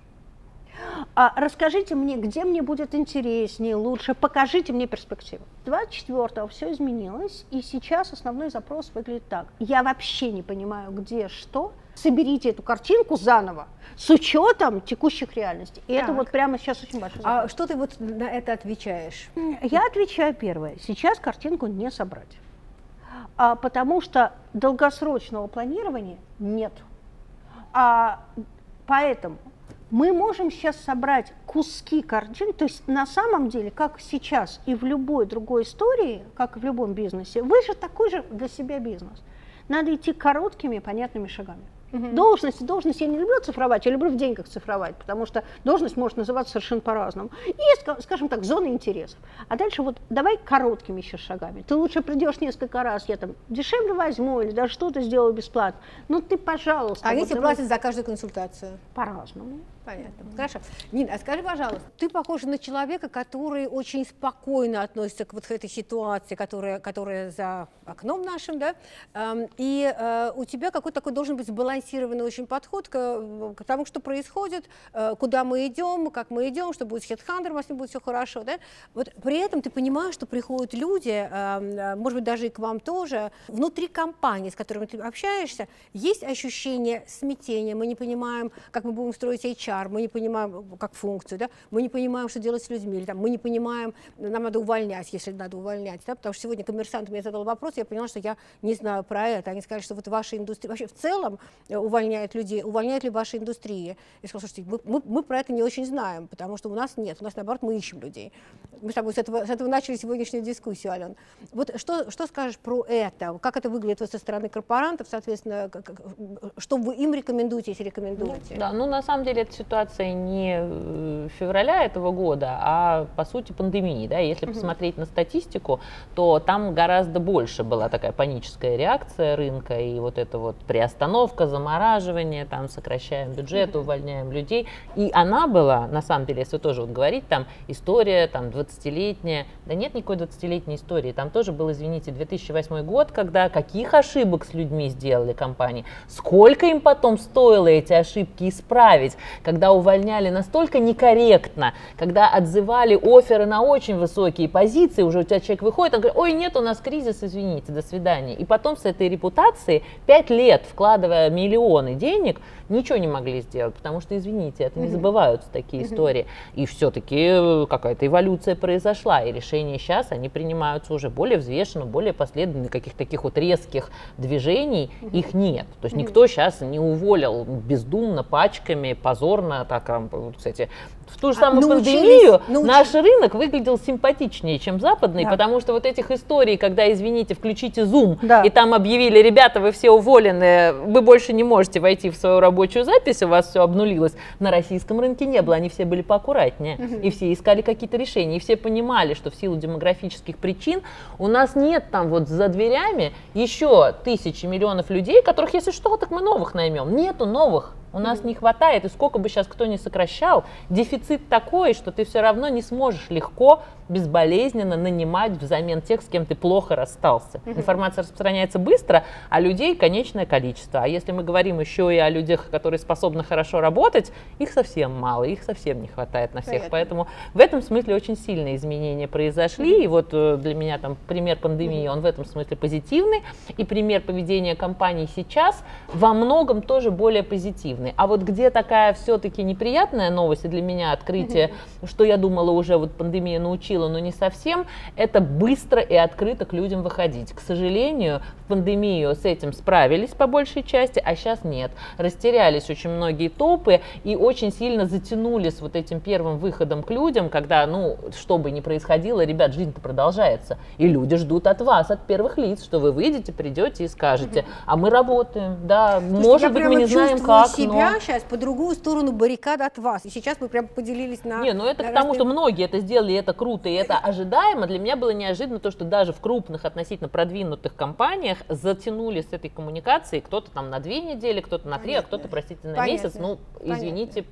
[SPEAKER 2] А расскажите мне, где мне будет интереснее, лучше, покажите мне перспективу. 24-го все изменилось, и сейчас основной запрос выглядит так. Я вообще не понимаю, где что, соберите эту картинку заново с учетом текущих реальностей. И так. это вот прямо сейчас очень большой
[SPEAKER 1] запрос. А что ты вот на это отвечаешь?
[SPEAKER 2] Я отвечаю первое. Сейчас картинку не собрать а, потому что долгосрочного планирования нет. А, поэтому мы можем сейчас собрать куски картин, то есть на самом деле, как сейчас и в любой другой истории, как в любом бизнесе, вы же такой же для себя бизнес. Надо идти короткими, понятными шагами. Угу. Должность, должность я не люблю цифровать, я люблю в деньгах цифровать, потому что должность может называться совершенно по-разному. Есть, скажем так, зоны интересов. А дальше вот давай короткими еще шагами. Ты лучше придешь несколько раз, я там дешевле возьму или даже что-то сделаю бесплатно. Ну ты, пожалуйста.
[SPEAKER 1] А вот, они тебе платят за каждую консультацию?
[SPEAKER 2] По-разному.
[SPEAKER 1] Понятно. Хорошо. Нина, а скажи, пожалуйста, ты похожа на человека, который очень спокойно относится к вот этой ситуации, которая, которая за окном нашим, да, и э, у тебя какой-то такой должен быть сбалансированный очень подход к, к тому, что происходит, э, куда мы идем, как мы идем, что будет с хедхантером, если будет все хорошо, да. Вот при этом ты понимаешь, что приходят люди, э, может быть, даже и к вам тоже, внутри компании, с которыми ты общаешься, есть ощущение смятения, мы не понимаем, как мы будем строить HR, HR, мы не понимаем как функцию, да, мы не понимаем, что делать с людьми, или там, мы не понимаем, нам надо увольнять, если надо увольнять, да, потому что сегодня коммерсант мне задал вопрос, я поняла, что я не знаю про это, они сказали, что вот ваша индустрия, вообще в целом э, увольняют людей, увольняют ли ваша индустрия? Я сказала, слушайте, мы, мы, мы про это не очень знаем, потому что у нас нет, у нас наоборот мы ищем людей. Мы с тобой с этого, с этого начали сегодняшнюю дискуссию, Ален. Вот что, что скажешь про это? Как это выглядит вот со стороны корпорантов, соответственно, как, что вы им рекомендуете, если рекомендуете?
[SPEAKER 3] Да, ну на самом деле это ситуация не э, февраля этого года, а по сути пандемии. Да? Если угу. посмотреть на статистику, то там гораздо больше была такая паническая реакция рынка и вот эта вот приостановка, замораживание, там сокращаем бюджет, угу. увольняем людей. И она была, на самом деле, если тоже вот говорить, там история там 20-летняя, да нет никакой 20-летней истории, там тоже был, извините, 2008 год, когда каких ошибок с людьми сделали компании, сколько им потом стоило эти ошибки исправить, когда увольняли настолько некорректно, когда отзывали оферы на очень высокие позиции, уже у тебя человек выходит, он говорит, ой, нет, у нас кризис, извините, до свидания. И потом с этой репутацией пять лет, вкладывая миллионы денег, ничего не могли сделать, потому что, извините, это не забываются такие истории. И все-таки э, какая-то эволюция произошла, и решения сейчас, они принимаются уже более взвешенно, более последовательно, каких таких вот резких движений их нет. То есть никто сейчас не уволил бездумно, пачками, позорно, так, кстати, в ту же а, самую научились, пандемию научились. наш рынок выглядел симпатичнее, чем западный, да. потому что вот этих историй, когда, извините, включите Zoom, да. и там объявили, ребята, вы все уволены, вы больше не можете войти в свою рабочую запись, у вас все обнулилось. На российском рынке не было, они все были поаккуратнее. И все искали какие-то решения. И все понимали, что в силу демографических причин у нас нет там вот за дверями еще тысячи миллионов людей, которых, если что, так мы новых наймем. Нету новых. У нас не хватает, и сколько бы сейчас кто ни сокращал, дефицит такой, что ты все равно не сможешь легко, безболезненно нанимать взамен тех, с кем ты плохо расстался. Информация распространяется быстро, а людей конечное количество. А если мы говорим еще и о людях, которые способны хорошо работать, их совсем мало, их совсем не хватает на всех. Понятно. Поэтому в этом смысле очень сильные изменения произошли. И вот э, для меня там пример пандемии, он в этом смысле позитивный. И пример поведения компаний сейчас во многом тоже более позитивный. А вот где такая все-таки неприятная новость, и для меня открытие, что я думала уже вот пандемия научила, но не совсем, это быстро и открыто к людям выходить. К сожалению, в пандемию с этим справились по большей части, а сейчас нет. Растерялись очень многие топы и очень сильно затянулись вот этим первым выходом к людям, когда, ну, что бы ни происходило, ребят, жизнь-то продолжается. И люди ждут от вас, от первых лиц, что вы выйдете, придете и скажете, а мы работаем, да,
[SPEAKER 1] Слушайте,
[SPEAKER 3] может быть, мы не знаем как,
[SPEAKER 1] себя
[SPEAKER 3] но...
[SPEAKER 1] сейчас по другую сторону баррикад от вас. И сейчас мы прям поделились на...
[SPEAKER 3] Не, ну это
[SPEAKER 1] на
[SPEAKER 3] к тому,
[SPEAKER 1] разные-
[SPEAKER 3] что многие это сделали, и это круто, и это ожидаемо. Для меня было неожиданно то, что даже в крупных, относительно продвинутых компаниях затянули с этой коммуникацией кто-то там на две недели, кто-то на три, а кто-то, простите, на
[SPEAKER 1] Понятно.
[SPEAKER 3] месяц. Ну,
[SPEAKER 1] Понятно.
[SPEAKER 3] извините,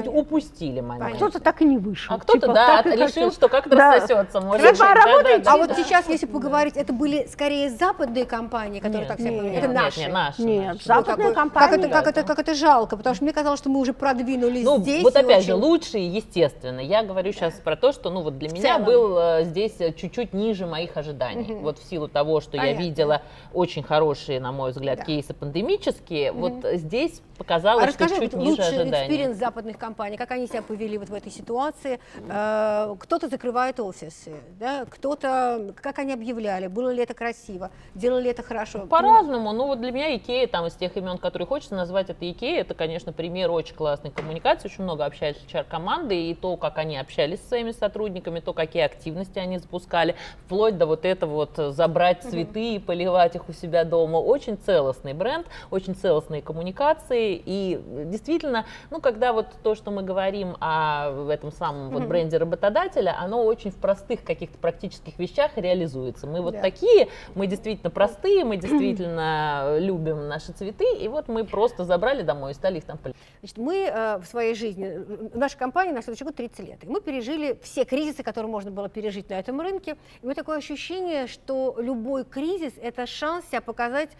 [SPEAKER 1] Понятно.
[SPEAKER 3] упустили момент.
[SPEAKER 2] Кто-то так и не вышел.
[SPEAKER 3] А кто-то,
[SPEAKER 2] Типа,
[SPEAKER 3] да, решил,
[SPEAKER 2] хотел.
[SPEAKER 3] что как-то
[SPEAKER 2] Да.
[SPEAKER 3] рассосется. Может быть. Да,
[SPEAKER 2] работайте.
[SPEAKER 3] да,
[SPEAKER 1] А
[SPEAKER 3] да,
[SPEAKER 1] вот
[SPEAKER 3] да.
[SPEAKER 1] сейчас, если поговорить, это были скорее западные компании, которые
[SPEAKER 3] Нет,
[SPEAKER 1] так себя
[SPEAKER 2] нет,
[SPEAKER 1] Это
[SPEAKER 3] нет,
[SPEAKER 1] наши.
[SPEAKER 3] нет, наши,
[SPEAKER 2] Нет,
[SPEAKER 3] наши.
[SPEAKER 1] Ну,
[SPEAKER 2] западные
[SPEAKER 1] какой-
[SPEAKER 2] компании.
[SPEAKER 1] Как это, как,
[SPEAKER 3] Да,
[SPEAKER 1] это,
[SPEAKER 3] да.
[SPEAKER 1] как это жалко, потому что мне казалось, что мы уже продвинулись
[SPEAKER 3] Ну,
[SPEAKER 1] здесь.
[SPEAKER 3] вот опять же,
[SPEAKER 1] очень-
[SPEAKER 3] лучшие, естественно. Я говорю сейчас про то, что, ну, вот для меня
[SPEAKER 1] целом.
[SPEAKER 3] был э, здесь э, чуть-чуть ниже моих ожиданий. Вот в силу того, что я
[SPEAKER 1] Понятно.
[SPEAKER 3] видела очень хорошие, на мой взгляд,
[SPEAKER 1] Да.
[SPEAKER 3] кейсы пандемические, вот э, здесь
[SPEAKER 1] А
[SPEAKER 3] показалось, что
[SPEAKER 1] расскажи,
[SPEAKER 3] чуть
[SPEAKER 1] вот,
[SPEAKER 3] ниже
[SPEAKER 1] лучший
[SPEAKER 3] ожиданий.
[SPEAKER 1] experience западных компаний, как они себя повели вот в этой ситуации. Э, Кто-то закрывает офисы, да? кто-то, как они объявляли, было ли это красиво, делали ли это хорошо.
[SPEAKER 3] По-разному. Ну, вот для меня Икея, там, из тех имен, которые хочется назвать, это Икея. Это, конечно, пример очень классной коммуникации. Очень много общались с HR-командой, и то, как они общались со своими сотрудниками, то, какие активности они запускали, вплоть до вот этого вот забрать цветы и поливать их у себя дома. Очень целостный бренд, очень целостные коммуникации. И э, действительно, ну, когда вот то, что мы говорим о этом самом вот бренде работодателя, оно очень в простых каких-то практических вещах реализуется. Мы вот
[SPEAKER 1] Да.
[SPEAKER 3] такие, мы действительно простые, мы действительно любим наши цветы, и вот мы просто забрали домой и стали их там поливать.
[SPEAKER 1] Значит, мы э, в своей жизни, наша компания на следующий год 30 лет, и мы пережили все кризисы, которые можно было пережить на этом рынке. И у меня такое ощущение, что любой кризис – это шанс себя показать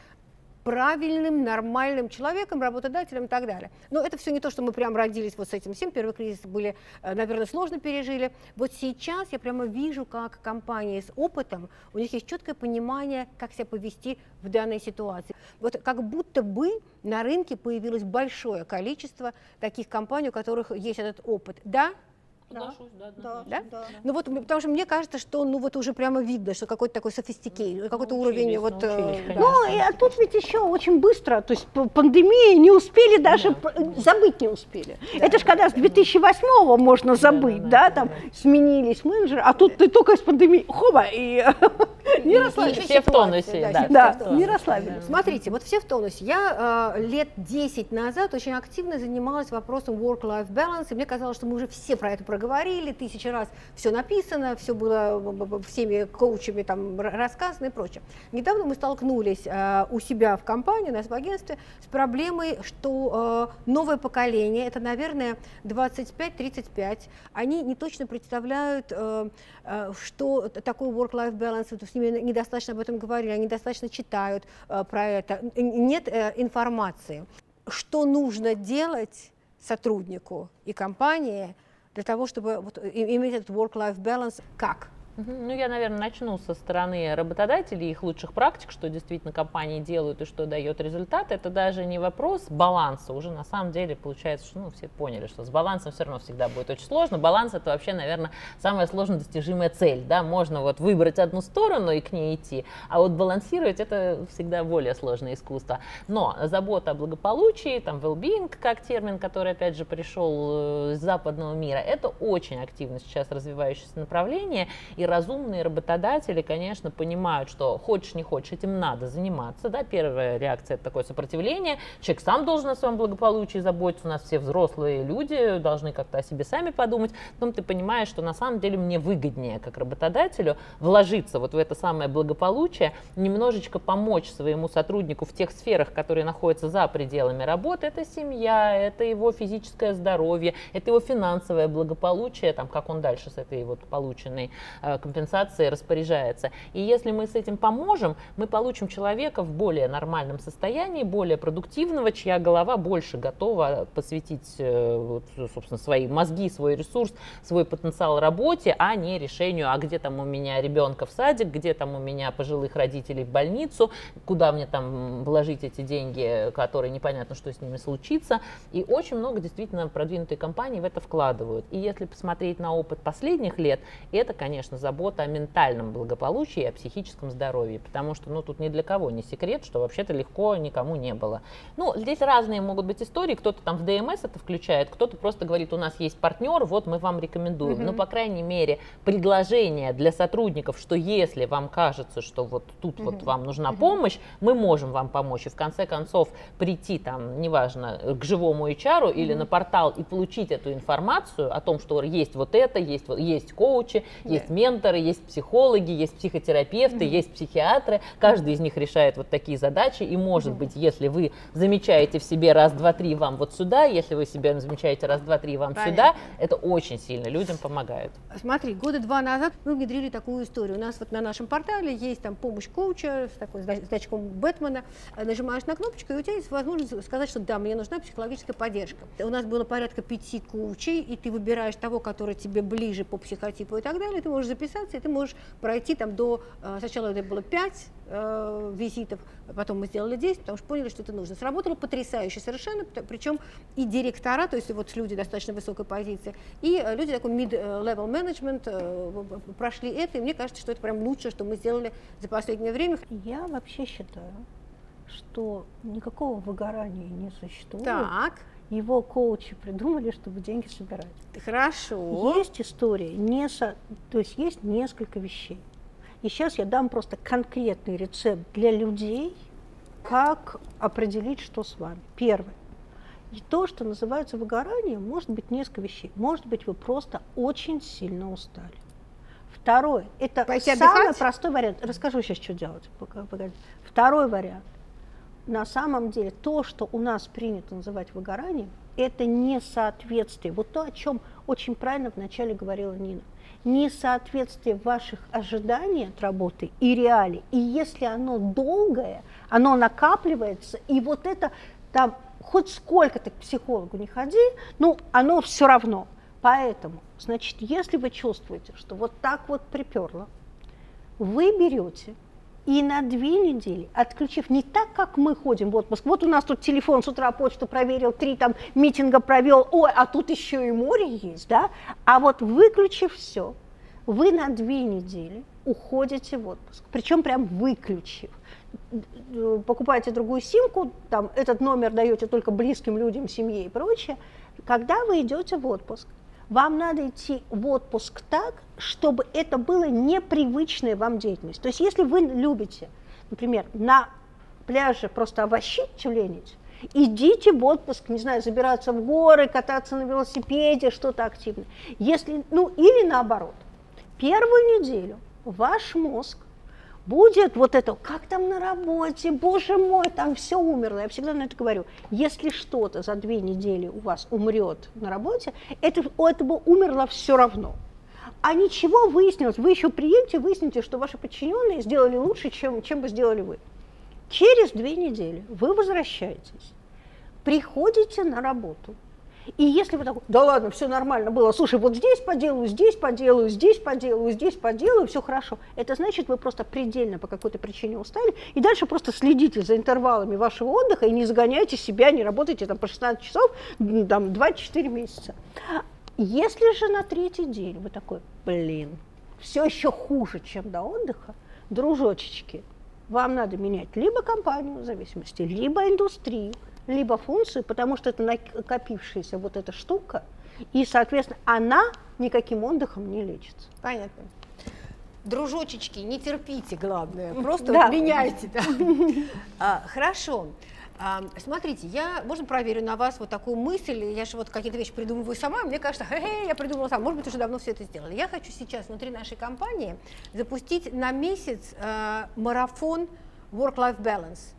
[SPEAKER 1] правильным, нормальным человеком, работодателем и так далее. Но это все не то, что мы прям родились вот с этим всем. Первые кризисы были, э, наверное, сложно пережили. Вот сейчас я прямо вижу, как компании с опытом, у них есть четкое понимание, как себя повести в данной ситуации. Вот как будто бы на рынке появилось большое количество таких компаний, у которых есть этот опыт. Да?
[SPEAKER 3] Соглашусь, да,
[SPEAKER 2] Да,
[SPEAKER 1] Да?
[SPEAKER 2] да.
[SPEAKER 1] Ну вот, потому что мне кажется, что ну вот уже прямо видно, что какой-то такой софистикей, какой-то уровень
[SPEAKER 3] Научились,
[SPEAKER 1] вот... э,
[SPEAKER 3] научились,
[SPEAKER 1] да.
[SPEAKER 2] Ну, и, а тут ведь еще очень быстро, то есть п- пандемия не успели даже п- забыть не успели. Это же когда с 2008 можно забыть,
[SPEAKER 3] да,
[SPEAKER 2] да,
[SPEAKER 3] да,
[SPEAKER 2] там
[SPEAKER 3] да.
[SPEAKER 2] сменились менеджеры, а тут ты только из пандемии, хоба, и не расслабились.
[SPEAKER 3] Все в тонусе, да.
[SPEAKER 2] Да, не расслабились.
[SPEAKER 1] Смотрите, вот все в тонусе. Я э, лет 10 назад очень активно занималась вопросом work-life balance, и мне казалось, что мы уже все про это проговорили, тысячи раз все написано, все было всеми коучами там рассказано и прочее. Недавно мы столкнулись э, у себя в компании, у нас в агентстве, с проблемой, что э, новое поколение, это, наверное, 25-35, они не точно представляют, э, э, что такое work-life balance, с ними недостаточно об этом говорили, они недостаточно читают э, про это, нет э, информации. Что нужно делать сотруднику и компании для того, чтобы вот, иметь этот work-life balance? Как?
[SPEAKER 3] Ну, я, наверное, начну со стороны работодателей, их лучших практик, что действительно компании делают и что дает результат. Это даже не вопрос баланса. Уже на самом деле получается, что ну, все поняли, что с балансом все равно всегда будет очень сложно. Баланс это вообще, наверное, самая сложно достижимая цель. Да? Можно вот выбрать одну сторону и к ней идти, а вот балансировать это всегда более сложное искусство. Но забота о благополучии, там well-being как термин, который опять же пришел э, из западного мира, это очень активно сейчас развивающееся направление. Разумные работодатели, конечно, понимают, что хочешь не хочешь, этим надо заниматься. Да? Первая реакция это такое сопротивление. Человек сам должен о своем благополучии заботиться. У нас все взрослые люди должны как-то о себе сами подумать. Потом ты понимаешь, что на самом деле мне выгоднее, как работодателю, вложиться вот в это самое благополучие, немножечко помочь своему сотруднику в тех сферах, которые находятся за пределами работы. Это семья, это его физическое здоровье, это его финансовое благополучие, там, как он дальше с этой вот полученной э, компенсации распоряжается. И если мы с этим поможем, мы получим человека в более нормальном состоянии, более продуктивного, чья голова больше готова посвятить, э, собственно, свои мозги, свой ресурс, свой потенциал работе, а не решению, а где там у меня ребенка в садик, где там у меня пожилых родителей в больницу, куда мне там вложить эти деньги, которые непонятно, что с ними случится. И очень много действительно продвинутые компании в это вкладывают. И если посмотреть на опыт последних лет, это, конечно, забота о ментальном благополучии и о психическом здоровье, потому что, ну, тут ни для кого не секрет, что вообще-то легко никому не было. Ну, здесь разные могут быть истории, кто-то там в ДМС это включает, кто-то просто говорит, у нас есть партнер, вот мы вам рекомендуем. Mm-hmm. Ну, по крайней мере, предложение для сотрудников, что если вам кажется, что вот тут mm-hmm. вот вам нужна mm-hmm. помощь, мы можем вам помочь. И в конце концов прийти там, неважно, к живому HR mm-hmm. или на портал и получить эту информацию о том, что есть вот это, есть, есть коучи, yeah. есть менторы, есть психологи, есть психотерапевты, mm-hmm. есть психиатры. Каждый из них решает вот такие задачи. И может mm-hmm. быть, если вы замечаете в себе раз, два, три вам вот сюда, если вы себя замечаете раз, два, три вам Понятно. сюда, это очень сильно людям помогает.
[SPEAKER 1] Смотри, года два назад мы внедрили такую историю. У нас вот на нашем портале есть там помощь коуча с такой значком Бэтмена. Нажимаешь на кнопочку, и у тебя есть возможность сказать, что да, мне нужна психологическая поддержка. У нас было порядка пяти коучей, и ты выбираешь того, который тебе ближе по психотипу и так далее. Ты можешь записаться, и ты можешь пройти там до... Э, сначала это было пять э, визитов, потом мы сделали 10, потому что поняли, что это нужно. Сработало потрясающе совершенно, причем и директора, то есть вот люди достаточно высокой позиции, и э, люди такой mid-level management э, прошли это, и мне кажется, что это прям лучшее, что мы сделали за последнее время.
[SPEAKER 2] Я вообще считаю, что никакого выгорания не существует.
[SPEAKER 1] Так.
[SPEAKER 2] Его коучи придумали, чтобы деньги собирать.
[SPEAKER 1] Хорошо.
[SPEAKER 2] Есть история, не со... то есть есть несколько вещей. И сейчас я дам просто конкретный рецепт для людей, как определить, что с вами. Первое. И то, что называется выгоранием, может быть несколько вещей. Может быть, вы просто очень сильно устали. Второе, это
[SPEAKER 1] Пойти
[SPEAKER 2] самый
[SPEAKER 1] отдыхать?
[SPEAKER 2] простой вариант. Расскажу сейчас, что делать. Второй вариант. На самом деле, то, что у нас принято называть выгоранием, это несоответствие. Вот то, о чем очень правильно вначале говорила Нина несоответствие ваших ожиданий от работы и реалий. И если оно долгое, оно накапливается, и вот это там хоть сколько ты к психологу не ходи, ну, оно все равно. Поэтому, значит, если вы чувствуете, что вот так вот приперло, вы берете и на две недели, отключив не так, как мы ходим в отпуск, вот у нас тут телефон с утра почту проверил, три там митинга провел, ой, а тут еще и море есть, да, а вот выключив все, вы на две недели уходите в отпуск, причем прям выключив. Покупаете другую симку, там этот номер даете только близким людям, семье и прочее. Когда вы идете в отпуск, вам надо идти в отпуск так, чтобы это было непривычная вам деятельность. То есть если вы любите, например, на пляже просто овощи тюленить, идите в отпуск, не знаю, забираться в горы, кататься на велосипеде, что-то активное. Если, ну или наоборот, первую неделю ваш мозг будет вот это, как там на работе, боже мой, там все умерло. Я всегда на это говорю. Если что-то за две недели у вас умрет на работе, это, у этого умерло все равно. А ничего выяснилось, вы еще приедете, выясните, что ваши подчиненные сделали лучше, чем, чем бы сделали вы. Через две недели вы возвращаетесь, приходите на работу, и если вы такой, да ладно, все нормально было, слушай, вот здесь поделаю, здесь поделаю, здесь поделаю, здесь поделаю, все хорошо, это значит, вы просто предельно по какой-то причине устали, и дальше просто следите за интервалами вашего отдыха и не загоняйте себя, не работайте там по 16 часов, там 24 месяца. Если же на третий день вы такой, блин, все еще хуже, чем до отдыха, дружочечки, вам надо менять либо компанию в зависимости, либо индустрию, либо функцию, потому что это накопившаяся вот эта штука, и, соответственно, она никаким отдыхом не лечится.
[SPEAKER 1] Понятно. Дружочечки, не терпите, главное, просто да. меняйте. Да. А, хорошо. А, смотрите, я, можно проверю на вас вот такую мысль, я же вот какие-то вещи придумываю сама, мне кажется, хе-хе, я придумала сама, может быть, уже давно все это сделали. Я хочу сейчас внутри нашей компании запустить на месяц э, марафон Work-Life Balance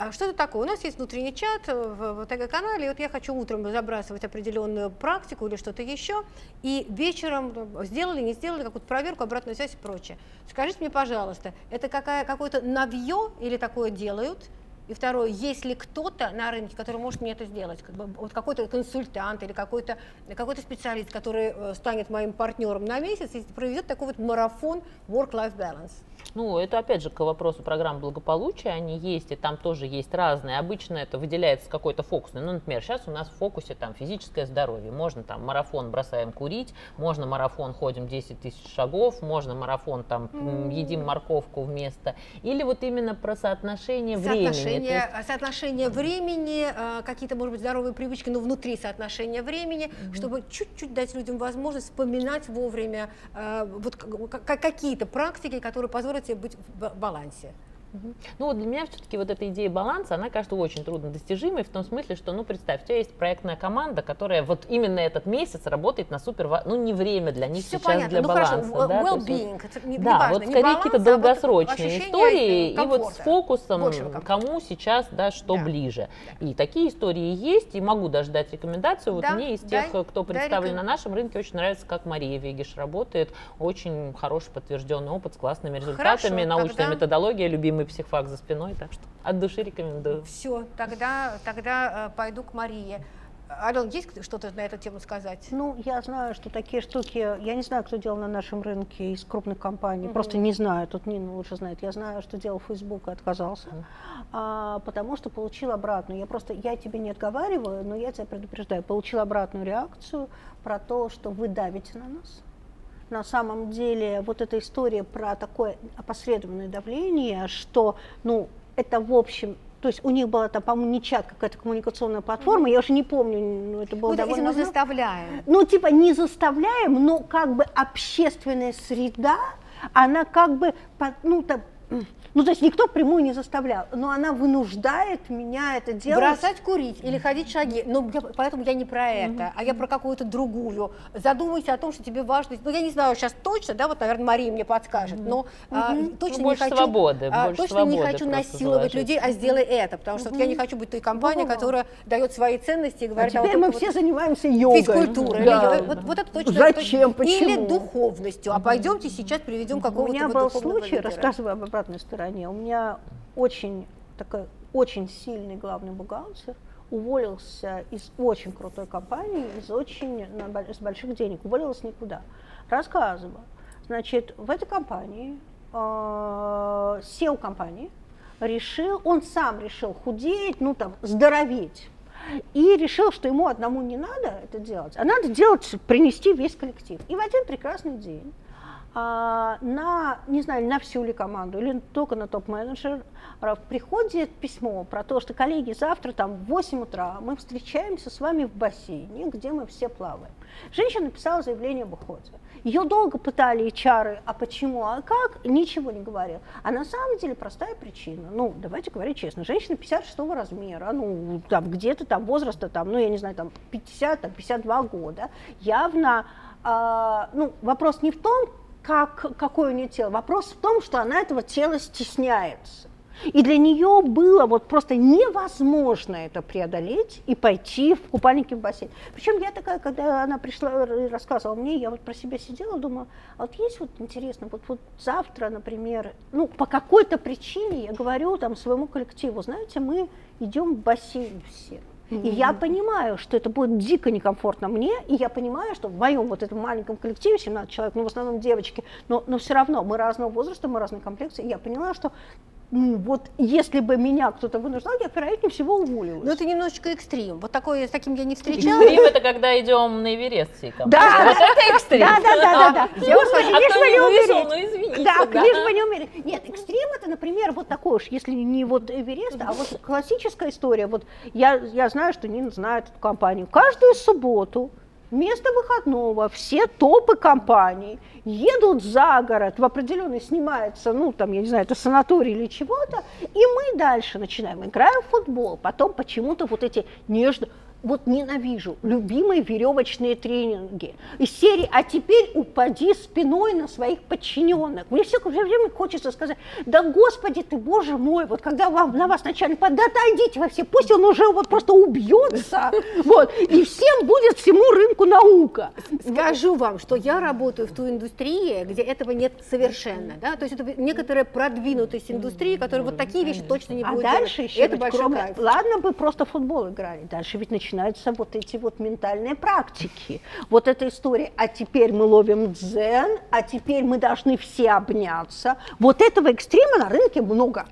[SPEAKER 1] А что это такое? У нас есть внутренний чат в, в ТГ-канале, вот я хочу утром забрасывать определенную практику или что-то еще, и вечером ну, сделали, не сделали, какую-то проверку, обратную связь и прочее. Скажите мне, пожалуйста, это какая, какое-то навье или такое делают? И второе, есть ли кто-то на рынке, который может мне это сделать? Как бы, вот какой-то консультант или какой-то какой специалист, который э, станет моим партнером на месяц и проведет такой вот марафон work-life balance.
[SPEAKER 3] Ну, это опять же к вопросу программ благополучия, они есть, и там тоже есть разные. Обычно это выделяется какой-то фокус. Ну, например, сейчас у нас в фокусе там физическое здоровье. Можно там марафон бросаем курить, можно марафон ходим 10 тысяч шагов, можно марафон там mm. едим морковку вместо. Или вот именно про соотношение,
[SPEAKER 1] соотношение
[SPEAKER 3] времени.
[SPEAKER 1] Есть... Соотношение времени, э, какие-то, может быть, здоровые привычки, но внутри соотношения времени, mm-hmm. чтобы чуть-чуть дать людям возможность вспоминать вовремя э, вот какие-то практики, которые позволят тебе быть в балансе.
[SPEAKER 3] Ну вот для меня все-таки вот эта идея баланса, она кажется очень трудно достижимой в том смысле, что, ну представь, у тебя есть проектная команда, которая вот именно этот месяц работает на супер, ну не время для них Все сейчас понятно. для ну, баланса. Хорошо,
[SPEAKER 1] да, well-being,
[SPEAKER 3] это не, да, не вот скорее какие-то а долгосрочные а истории и вот с фокусом, кому сейчас, да, что да. ближе. Да. И такие истории есть, и могу даже дать рекомендацию. Вот да, мне из тех, дай, кто представлен дай на нашем рынке, очень нравится, как Мария Вегиш работает. Очень хороший подтвержденный опыт с классными результатами, Хорошо, научная тогда... методология, любимый любимый психфак за спиной, так что от души рекомендую.
[SPEAKER 1] Все, тогда, тогда э, пойду к Марии. Ален, есть что-то на эту тему сказать?
[SPEAKER 2] Ну, я знаю, что такие штуки, я не знаю, кто делал на нашем рынке из крупных компаний, mm-hmm. просто не знаю, тут Нина лучше знает. Я знаю, что делал Facebook и отказался, mm-hmm. а, потому что получил обратную. Я просто, я тебе не отговариваю, но я тебя предупреждаю, получил обратную реакцию про то, что вы давите на нас на самом деле вот эта история про такое опосредованное давление, что, ну, это в общем то есть у них была там, по-моему, не чат, какая-то коммуникационная платформа, mm-hmm. я уже не помню, ну это было ну, довольно
[SPEAKER 1] мы заставляем.
[SPEAKER 2] Ну, типа не заставляем, но как бы общественная среда, она как бы, ну, там, ну, то есть никто прямую не заставлял, но она вынуждает меня это делать.
[SPEAKER 1] Бросать курить или ходить шаги. Но я, поэтому я не про это, mm-hmm. а я про какую-то другую. Задумайся о том, что тебе важно. Ну, я не знаю сейчас точно, да, вот, наверное, Мария мне подскажет, mm-hmm. но mm-hmm. А, точно ну,
[SPEAKER 3] больше
[SPEAKER 1] не хочу,
[SPEAKER 3] свободы,
[SPEAKER 1] а, больше точно
[SPEAKER 3] свободы
[SPEAKER 1] не хочу насиловать людей, а сделай это, потому что mm-hmm. вот я не хочу быть той компанией, mm-hmm. которая дает свои ценности и а говорит...
[SPEAKER 2] А теперь а вот мы вот все занимаемся йогой.
[SPEAKER 1] Физкультурой. Да. Или, вот, вот это точно.
[SPEAKER 2] Зачем? Точно.
[SPEAKER 1] Почему? Или духовностью. А пойдемте сейчас приведем какого-то
[SPEAKER 2] У меня был случай, рассказываю об обратной стороне, у меня очень такой очень сильный главный бухгалтер уволился из очень крутой компании, из очень с больших денег, уволился никуда. Рассказываю. Значит, в этой компании э, SEO компании решил, он сам решил худеть, ну там, здороветь. И решил, что ему одному не надо это делать, а надо делать, принести весь коллектив. И в один прекрасный день на, не знаю, на всю ли команду или только на топ-менеджер приходит письмо про то, что, коллеги, завтра там в 8 утра мы встречаемся с вами в бассейне, где мы все плаваем. Женщина написала заявление об уходе. Ее долго пытали HR, а почему, а как, ничего не говорил. А на самом деле простая причина. Ну, давайте говорить честно, женщина 56 размера, ну, там где-то там возраста, там, ну, я не знаю, там 50, там 52 года, явно, э, ну, вопрос не в том, как, какое у нее тело. Вопрос в том, что она этого тела стесняется. И для нее было вот просто невозможно это преодолеть и пойти в купальнике в бассейн. Причем я такая, когда она пришла и рассказывала мне, я вот про себя сидела, думала, а вот есть вот интересно, вот, вот завтра, например, ну по какой-то причине я говорю там своему коллективу, знаете, мы идем в бассейн все. И я понимаю, что это будет дико некомфортно мне, и я понимаю, что в моем вот этом маленьком коллективе 17 человек, ну в основном девочки, но, но все равно мы разного возраста, мы разной комплекции, и я поняла, что ну, вот если бы меня кто-то вынуждал, я, вероятнее всего, уволилась.
[SPEAKER 1] Ну, это немножечко экстрим. Вот такое, с таким я не встречала.
[SPEAKER 3] Экстрим это когда идем на Эверест всей
[SPEAKER 2] Да,
[SPEAKER 3] вот это экстрим.
[SPEAKER 2] Да, да, да, да. да.
[SPEAKER 3] Я лишь бы не умереть. Ну, извините.
[SPEAKER 2] Да, лишь бы не умереть. Нет, экстрим это, например, вот такой уж, если не вот Эверест, а вот классическая история. Вот я, я знаю, что Нина знает эту компанию. Каждую субботу Вместо выходного. Все топы компаний. Едут за город, в определенный снимается, ну, там, я не знаю, это санаторий или чего-то, и мы дальше начинаем, играем в футбол, потом почему-то вот эти нежно, вот ненавижу любимые веревочные тренинги из серии «А теперь упади спиной на своих подчиненных». Мне все время хочется сказать, да господи ты, боже мой, вот когда вам, на вас начальник да отойдите вы все, пусть он уже вот просто убьется, вот, и всем будет всему рынку наука.
[SPEAKER 1] Скажу вам, что я работаю в той индустрии, где этого нет совершенно, да, то есть это некоторая продвинутость индустрии, которая вот такие вещи точно не
[SPEAKER 2] а
[SPEAKER 1] будет
[SPEAKER 2] дальше
[SPEAKER 1] делать.
[SPEAKER 2] еще
[SPEAKER 1] это
[SPEAKER 2] кроме, ладно бы просто футбол играли, дальше ведь начинаются вот эти вот ментальные практики, вот эта история, а теперь мы ловим дзен, а теперь мы должны все обняться, вот этого экстрима на рынке много.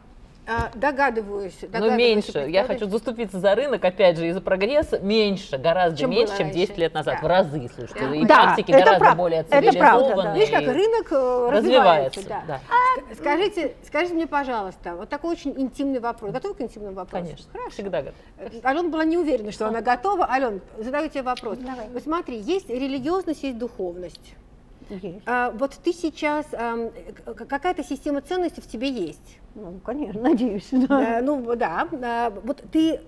[SPEAKER 1] А, догадываюсь.
[SPEAKER 3] Но
[SPEAKER 1] догадываюсь,
[SPEAKER 3] меньше. Я хочу заступиться за рынок, опять же, и за прогресс. Меньше, гораздо
[SPEAKER 1] Чем
[SPEAKER 3] меньше, чем 10
[SPEAKER 1] раньше.
[SPEAKER 3] лет назад.
[SPEAKER 1] Да.
[SPEAKER 3] В разы, слушайте.
[SPEAKER 1] Да.
[SPEAKER 3] И
[SPEAKER 2] Да,
[SPEAKER 3] практики
[SPEAKER 2] это
[SPEAKER 3] гораздо
[SPEAKER 2] правда,
[SPEAKER 3] более
[SPEAKER 2] это правда,
[SPEAKER 3] цивилизованные.
[SPEAKER 2] да.
[SPEAKER 1] Видишь, как рынок э,
[SPEAKER 3] развивается.
[SPEAKER 1] развивается. да.
[SPEAKER 3] да.
[SPEAKER 1] Скажите, скажите мне, пожалуйста, вот такой очень интимный вопрос. Готовы к интимным вопросам?
[SPEAKER 3] Конечно,
[SPEAKER 1] Хорошо.
[SPEAKER 3] всегда готов.
[SPEAKER 1] Э, Алена была не уверена, что она готова. Ален, задаю тебе вопрос.
[SPEAKER 2] Давай.
[SPEAKER 1] Вот смотри, есть религиозность, есть духовность.
[SPEAKER 2] Есть.
[SPEAKER 1] А, вот ты сейчас, к- какая-то система ценностей в тебе есть.
[SPEAKER 2] Ну, конечно, надеюсь, да.
[SPEAKER 1] Э, ну да, а, вот ты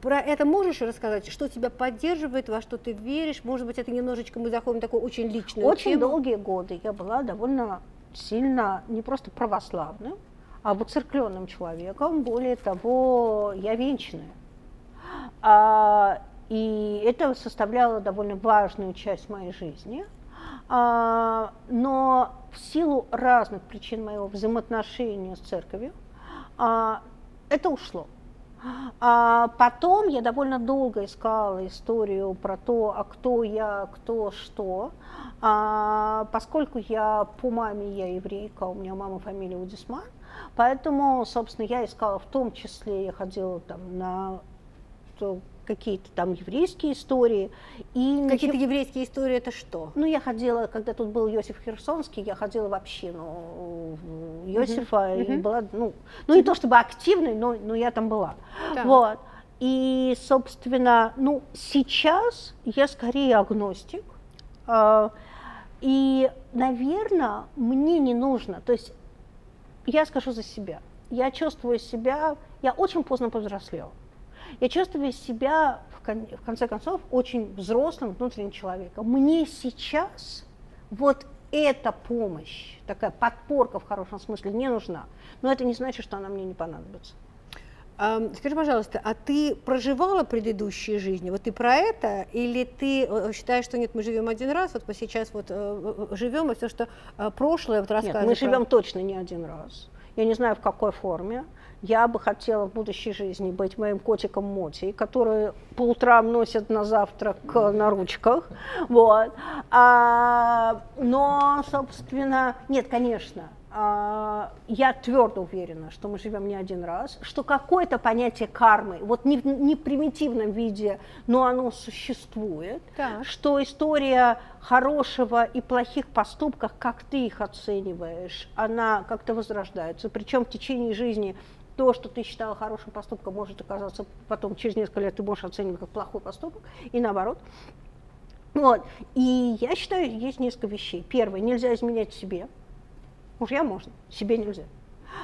[SPEAKER 1] про это можешь рассказать, что тебя поддерживает, во что ты веришь? Может быть, это немножечко мы заходим в такую очень личную
[SPEAKER 2] Очень
[SPEAKER 1] тему.
[SPEAKER 2] долгие годы я была довольно сильно не просто православным, а воцеркленным человеком. Более того, я венчанная. А, и это составляло довольно важную часть моей жизни. А, но в силу разных причин моего взаимоотношения с церковью а, это ушло. А потом я довольно долго искала историю про то, а кто я, кто что. А, поскольку я по маме я еврейка, у меня мама фамилия Удисман, поэтому, собственно, я искала в том числе, я ходила там на какие-то там еврейские истории. И
[SPEAKER 1] Какие-то
[SPEAKER 2] ничего-
[SPEAKER 1] еврейские истории это что?
[SPEAKER 2] ну, я ходила, когда тут был Иосиф Херсонский, я ходила в общину Иосифа, и
[SPEAKER 1] мгм.
[SPEAKER 2] была, ну, ну, не то чтобы активной, но, но я там была.
[SPEAKER 1] Так.
[SPEAKER 2] Вот. И, собственно, ну, сейчас я скорее агностик. А, И, наверное, мне не нужно, то есть я скажу за себя, я чувствую себя, я очень поздно повзрослела. Я чувствую себя, в, кон- в конце концов, очень взрослым внутренним человеком. Мне сейчас вот эта помощь, такая подпорка в хорошем смысле, не нужна. Но это не значит, что она мне не понадобится.
[SPEAKER 1] Скажи, пожалуйста, а ты проживала предыдущие жизни? Вот ты про это? Или ты э, считаешь, что нет, мы живем один раз, вот мы сейчас вот э, э, живем, и все, что прошлое вот
[SPEAKER 2] Нет,
[SPEAKER 1] рассказывает
[SPEAKER 2] мы
[SPEAKER 1] про-
[SPEAKER 2] живем точно не один раз. Я не знаю, в какой форме. Я бы хотела в будущей жизни быть моим котиком Моти, который по утрам носит на завтрак э, на ручках. Вот. А, но, собственно, нет, конечно, а, я твердо уверена, что мы живем не один раз, что какое-то понятие кармы, вот не не в примитивном виде, но оно существует,
[SPEAKER 1] Так.
[SPEAKER 2] что история хорошего и плохих поступков, как ты их оцениваешь, она как-то возрождается. Причем в течение жизни то, что ты считала хорошим поступком, может оказаться потом через несколько лет ты можешь оценивать как плохой поступок, и наоборот. Вот. И я считаю, есть несколько вещей. Первое, нельзя изменять себе. Мужья можно, себе нельзя.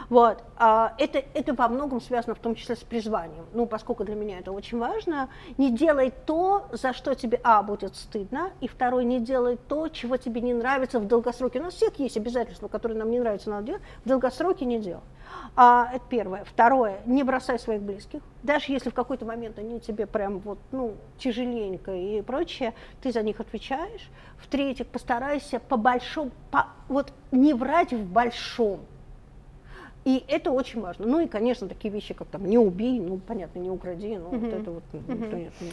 [SPEAKER 2] Вот. А это, это во многом связано в том числе с призванием. Ну, поскольку для меня это очень важно, не делай то, за что тебе, а, будет стыдно, и второй, не делай то, чего тебе не нравится в долгосроке. У нас всех есть обязательства, которые нам не нравятся, надо делать, в долгосроке не делай. А, это первое. Второе, не бросай своих близких. Даже если в какой-то момент они тебе прям вот, ну, тяжеленько и прочее, ты за них отвечаешь. В-третьих, постарайся по большому, по, вот не врать в большом. И это очень важно. Ну и, конечно, такие вещи, как там не убей, ну, понятно, не укради, ну, вот это вот, ну, конечно.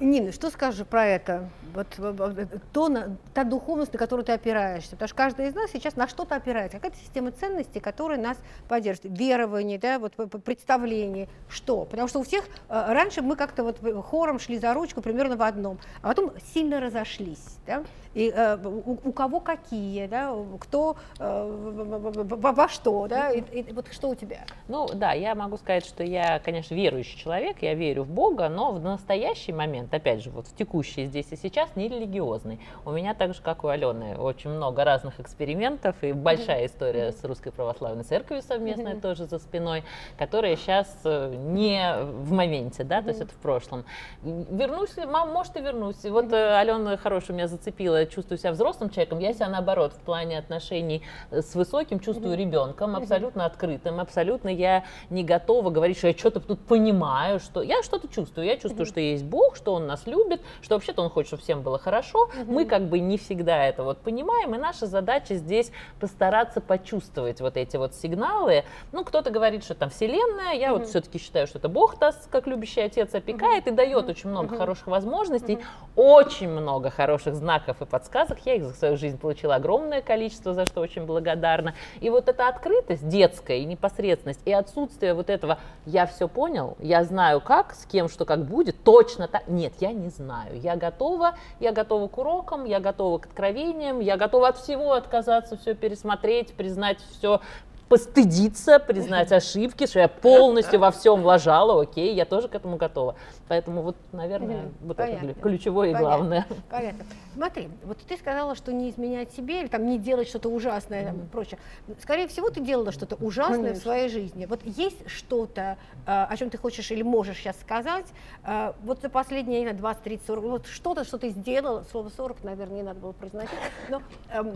[SPEAKER 1] Нина, что скажешь про это? Вот э, э, то, на- та духовность, на которую ты опираешься. Потому что каждый из нас сейчас на что-то опирается. Какая-то система ценностей, которая нас поддерживает. Верование, да, вот представление. Что? Потому что у всех э, раньше мы как-то вот в- хором шли за ручку примерно в одном, а потом сильно разошлись. Да? И э, у, у кого какие, да, кто э, во во что, да, и, и вот что у тебя?
[SPEAKER 3] Ну да, я могу сказать, что я, конечно, верующий человек, я верю в Бога, но в настоящее настоящий момент, опять же, вот в текущий здесь и сейчас, не религиозный. У меня так же, как у Алены, очень много разных экспериментов и большая история с Русской Православной Церковью совместная тоже за спиной, которая сейчас э, не в моменте, да, то есть это в прошлом. Вернусь, мам, может и вернусь. И вот э, Алена хорошо меня зацепила, чувствую себя взрослым человеком, я себя наоборот в плане отношений с высоким чувствую ребенком, абсолютно открытым, абсолютно я не готова говорить, что я что-то тут понимаю, что я что-то чувствую, я чувствую, что есть Бог, что Он нас любит, что вообще-то Он хочет, чтобы всем было хорошо. Мы как бы не всегда это вот понимаем, и наша задача здесь постараться почувствовать вот эти вот сигналы. Ну, кто-то говорит, что там Вселенная, я вот все-таки считаю, что это Бог нас, как любящий отец, опекает и дает очень много хороших возможностей, очень много хороших знаков и подсказок. Я их за свою жизнь получила огромное количество, за что очень благодарна. И вот эта открытость детская и непосредственность, и отсутствие вот этого «я все понял, я знаю как, с кем, что как будет, точно так». Нет, я не знаю. Я готова, я готова к урокам, я готова к откровениям, я готова от всего отказаться, все пересмотреть, признать все постыдиться, признать ошибки, что я полностью во всем лажала, окей, я тоже к этому готова. Поэтому вот, наверное, вот
[SPEAKER 1] Понятно.
[SPEAKER 3] это ключевое и
[SPEAKER 1] Понятно.
[SPEAKER 3] главное.
[SPEAKER 1] Понятно. Смотри, вот ты сказала, что не изменять себе или там не делать что-то ужасное там, и прочее. Скорее всего, ты делала что-то ужасное в
[SPEAKER 2] Конечно.
[SPEAKER 1] своей жизни. Вот есть что-то, э, о чем ты хочешь или можешь сейчас сказать, э, вот за последние, знаю, 20, 30, 40, вот что-то, что ты сделала, слово 40, наверное, не надо было произносить, но эм,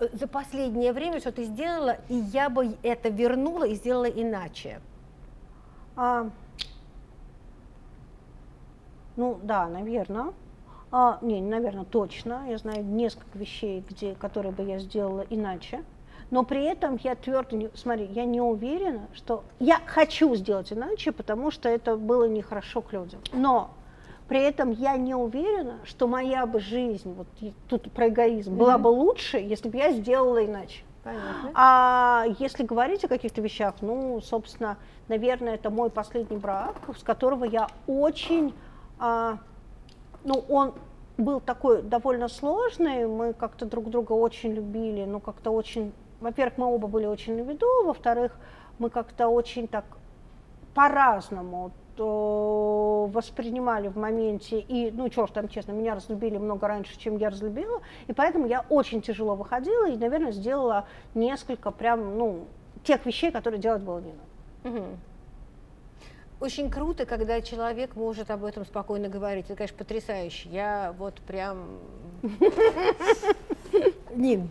[SPEAKER 1] э, за последнее время, что ты сделала, и я бы это вернула и сделала иначе.
[SPEAKER 2] А, ну да, наверное. А, не, наверное, точно. Я знаю несколько вещей, где, которые бы я сделала иначе. Но при этом я твердо, не, смотри, я не уверена, что я хочу сделать иначе, потому что это было нехорошо к людям. Но при этом я не уверена, что моя бы жизнь, вот тут про эгоизм, была бы лучше, если бы я сделала иначе. А если говорить о каких-то вещах, ну, собственно, наверное, это мой последний брак, с которого я очень, а, ну, он был такой довольно сложный, мы как-то друг друга очень любили, но как-то очень, во-первых, мы оба были очень на виду, во-вторых, мы как-то очень так по-разному воспринимали в моменте, и, ну, что ж там, честно, меня разлюбили много раньше, чем я разлюбила, и поэтому я очень тяжело выходила и, наверное, сделала несколько прям, ну, тех вещей, которые делать было не надо.
[SPEAKER 1] Очень круто, когда человек может об этом спокойно говорить. Это, конечно, потрясающе. Я вот прям... Нин,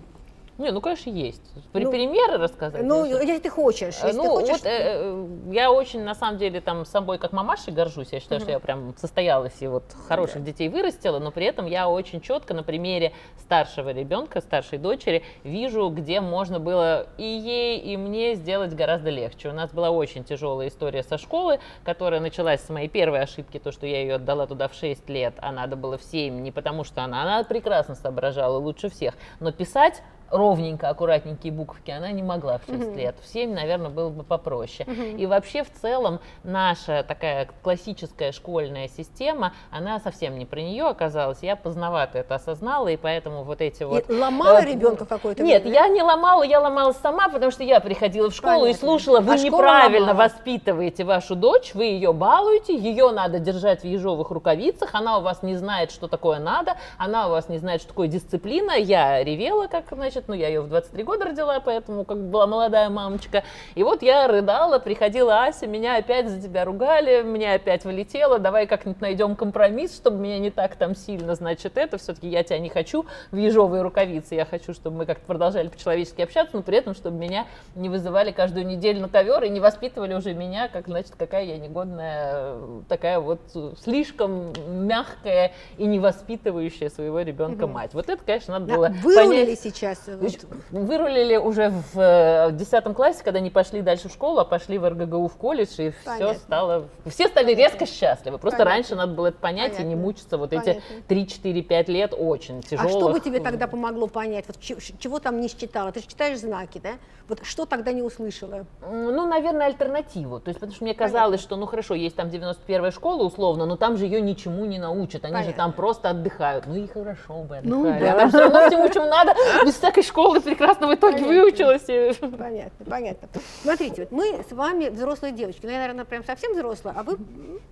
[SPEAKER 3] Не, ну, конечно, есть. При
[SPEAKER 1] Ну,
[SPEAKER 3] примеры рассказать?
[SPEAKER 1] ну,
[SPEAKER 3] что?
[SPEAKER 1] если ты хочешь, если
[SPEAKER 3] Ну,
[SPEAKER 1] ты хочешь...
[SPEAKER 3] вот э, э, я очень, на самом деле, там, собой как мамашей горжусь. Я считаю, что я прям состоялась и вот хороших детей вырастила, но при этом я очень четко на примере старшего ребенка, старшей дочери, вижу, где можно было и ей, и мне сделать гораздо легче. У нас была очень тяжелая история со школы, которая началась с моей первой ошибки, то, что я ее отдала туда в 6 лет, а надо было в 7, не потому что она, она прекрасно соображала лучше всех, но писать ровненько, аккуратненькие буковки она не могла в 6 лет. В 7, наверное, было бы попроще. И вообще, в целом, наша такая классическая школьная система, она совсем не про нее оказалась. Я поздновато это осознала, и поэтому вот эти вот...
[SPEAKER 1] И ломала
[SPEAKER 3] э,
[SPEAKER 1] ребенка какой-то
[SPEAKER 3] Нет,
[SPEAKER 1] момент,
[SPEAKER 3] я не ломала, я ломала сама, потому что я приходила в школу и
[SPEAKER 1] Понятно.
[SPEAKER 3] слушала, вы
[SPEAKER 1] А
[SPEAKER 3] неправильно
[SPEAKER 1] ломала.
[SPEAKER 3] воспитываете вашу дочь, вы ее балуете, ее надо держать в ежовых рукавицах, она у вас не знает, что такое надо, она у вас не знает, что такое дисциплина. Я ревела, как, значит, ну, я ее в 23 года родила, поэтому как бы была молодая мамочка. И вот я рыдала, приходила Ася, меня опять за тебя ругали, мне опять вылетело, давай как-нибудь найдем компромисс, чтобы меня не так там сильно, значит, это, все-таки я тебя не хочу в ежовые рукавицы, я хочу, чтобы мы как-то продолжали по-человечески общаться, но при этом, чтобы меня не вызывали каждую неделю на ковер и не воспитывали уже меня, как, значит, какая я негодная, такая вот слишком мягкая и не воспитывающая своего ребенка мать. Вот это, конечно, надо
[SPEAKER 1] Да,
[SPEAKER 3] было понять.
[SPEAKER 1] сейчас. Э,
[SPEAKER 3] Значит. Вырулили уже в э, 10 классе, когда не пошли дальше в школу, а пошли в РГГУ в колледж, и все
[SPEAKER 1] Понятно.
[SPEAKER 3] стало... Все стали резко счастливы. Просто
[SPEAKER 1] Понятно.
[SPEAKER 3] раньше надо было это понять и не
[SPEAKER 1] Понятно.
[SPEAKER 3] мучиться вот
[SPEAKER 1] Понятно.
[SPEAKER 3] эти 3-4-5 лет очень
[SPEAKER 1] А
[SPEAKER 3] тяжелых.
[SPEAKER 1] что бы тебе тогда помогло понять? Вот чего там не считала? Ты же читаешь знаки, да? Вот что тогда не услышала?
[SPEAKER 3] Ну, наверное, альтернативу. То есть, потому что мне казалось, что, ну хорошо, есть там 91-я школа условно, но там же ее ничему не научат. Они же
[SPEAKER 1] Понятно.
[SPEAKER 3] там просто отдыхают. Ну и хорошо бы
[SPEAKER 1] Ну
[SPEAKER 3] отдыхали.
[SPEAKER 1] да.
[SPEAKER 3] А там все равно всему, чему надо, без всякой из школы прекрасно в итоге
[SPEAKER 1] Понятно.
[SPEAKER 3] выучилась. и-
[SPEAKER 1] Понятно, понятно. Смотрите, вот мы с вами взрослые девочки. Ну, я, наверное, прям совсем взрослая, а вы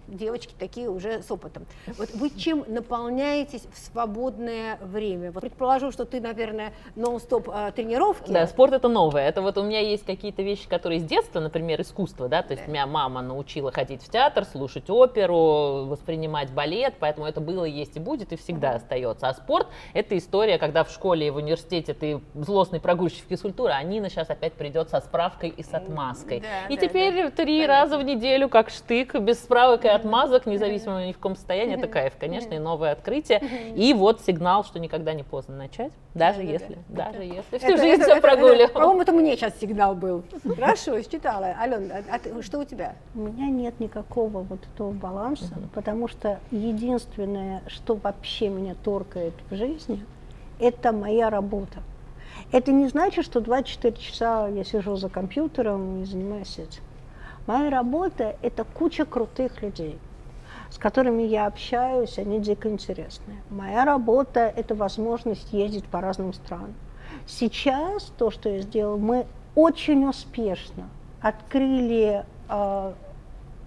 [SPEAKER 1] девочки такие уже с опытом. Вот вы чем наполняетесь в свободное время? Вот предположу, что ты, наверное, нон-стоп а, тренировки.
[SPEAKER 3] Да, спорт это новое. Это вот у меня есть какие-то вещи, которые с детства, например, искусство, да, то есть меня мама научила ходить в театр, слушать оперу, воспринимать балет, поэтому это было, есть и будет, и всегда остается. А спорт это история, когда в школе и в университете ты злостный прогульщик физкультуры, а Нина сейчас опять придет со справкой и с отмазкой.
[SPEAKER 1] Да,
[SPEAKER 3] и
[SPEAKER 1] да,
[SPEAKER 3] теперь
[SPEAKER 1] да.
[SPEAKER 3] три
[SPEAKER 1] Понятно.
[SPEAKER 3] раза в неделю, как штык, без справок и отмазок, независимо ни в каком состоянии, это кайф, конечно, и новое открытие. И вот сигнал, что никогда не поздно начать, даже
[SPEAKER 1] Да-да-да.
[SPEAKER 3] если, даже если
[SPEAKER 1] Это-
[SPEAKER 3] всю жизнь
[SPEAKER 1] это-
[SPEAKER 3] все
[SPEAKER 1] это- это-
[SPEAKER 3] прогуливал.
[SPEAKER 1] По-моему, это мне сейчас сигнал был. Хорошо, считала. Ален, а, а ты- что у тебя?
[SPEAKER 2] У меня нет никакого вот этого баланса, потому что единственное, что вообще меня торкает в жизни, это моя работа. Это не значит, что 24 часа я сижу за компьютером и занимаюсь этим. Моя работа – это куча крутых людей, с которыми я общаюсь, они дико интересные. Моя работа – это возможность ездить по разным странам. Сейчас то, что я сделала, мы очень успешно открыли э,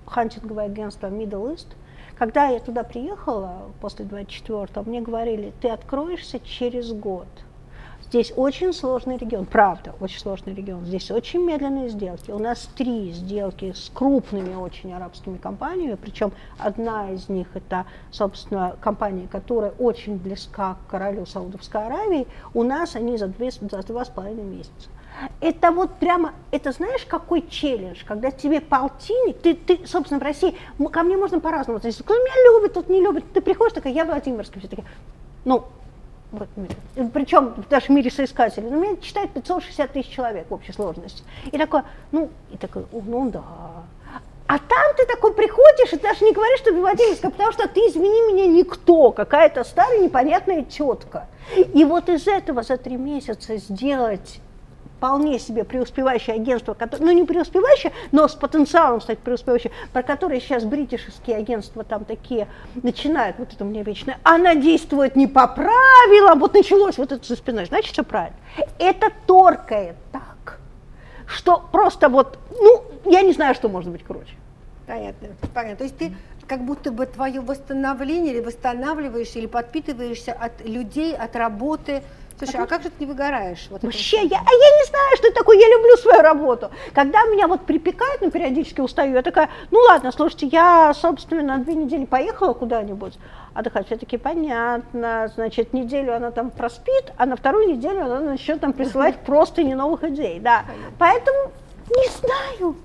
[SPEAKER 2] хантинговое агентство Middle East. Когда я туда приехала после 24-го, мне говорили, ты откроешься через год. Здесь очень сложный регион, правда, очень сложный регион. Здесь очень медленные сделки. У нас три сделки с крупными очень арабскими компаниями, причем одна из них это, собственно, компания, которая очень близка к королю Саудовской Аравии. У нас они за, два с половиной месяца. Это вот прямо, это знаешь, какой челлендж, когда тебе полтинник, ты, ты собственно, в России, ко мне можно по-разному относиться, кто меня любит, тот не любит, ты приходишь такая, я Владимирская, все такие, ну, вот, причем в нашем мире соискателей, ну, меня читает 560 тысяч человек в общей сложности. И такой, ну, и такой, «О, ну да. А там ты такой приходишь, и ты даже не говоришь, что Владимирская, потому что ты, извини меня, никто, какая-то старая непонятная тетка. И вот из этого за три месяца сделать вполне себе преуспевающее агентство, которое, ну не преуспевающее, но с потенциалом стать преуспевающим, про которое сейчас бритишские агентства там такие начинают, вот это у меня вечное, она действует не по правилам, вот началось вот это за спиной, значит, все правильно. Это торкает так, что просто вот, ну, я не знаю, что может быть круче.
[SPEAKER 1] Понятно, понятно. То есть ты как будто бы твое восстановление или восстанавливаешься, или подпитываешься от людей, от работы. Слушай, а как же ты не выгораешь? Вот
[SPEAKER 2] Вообще, я, а я не знаю, что это такое, я люблю свою работу. Когда меня вот припекает, ну, периодически устаю, я такая, ну ладно, слушайте, я, собственно, на две недели поехала куда-нибудь, а такая, все-таки понятно, значит, неделю она там проспит, а на вторую неделю она начнет там присылать просто не новых идей, да. Поэтому не знаю.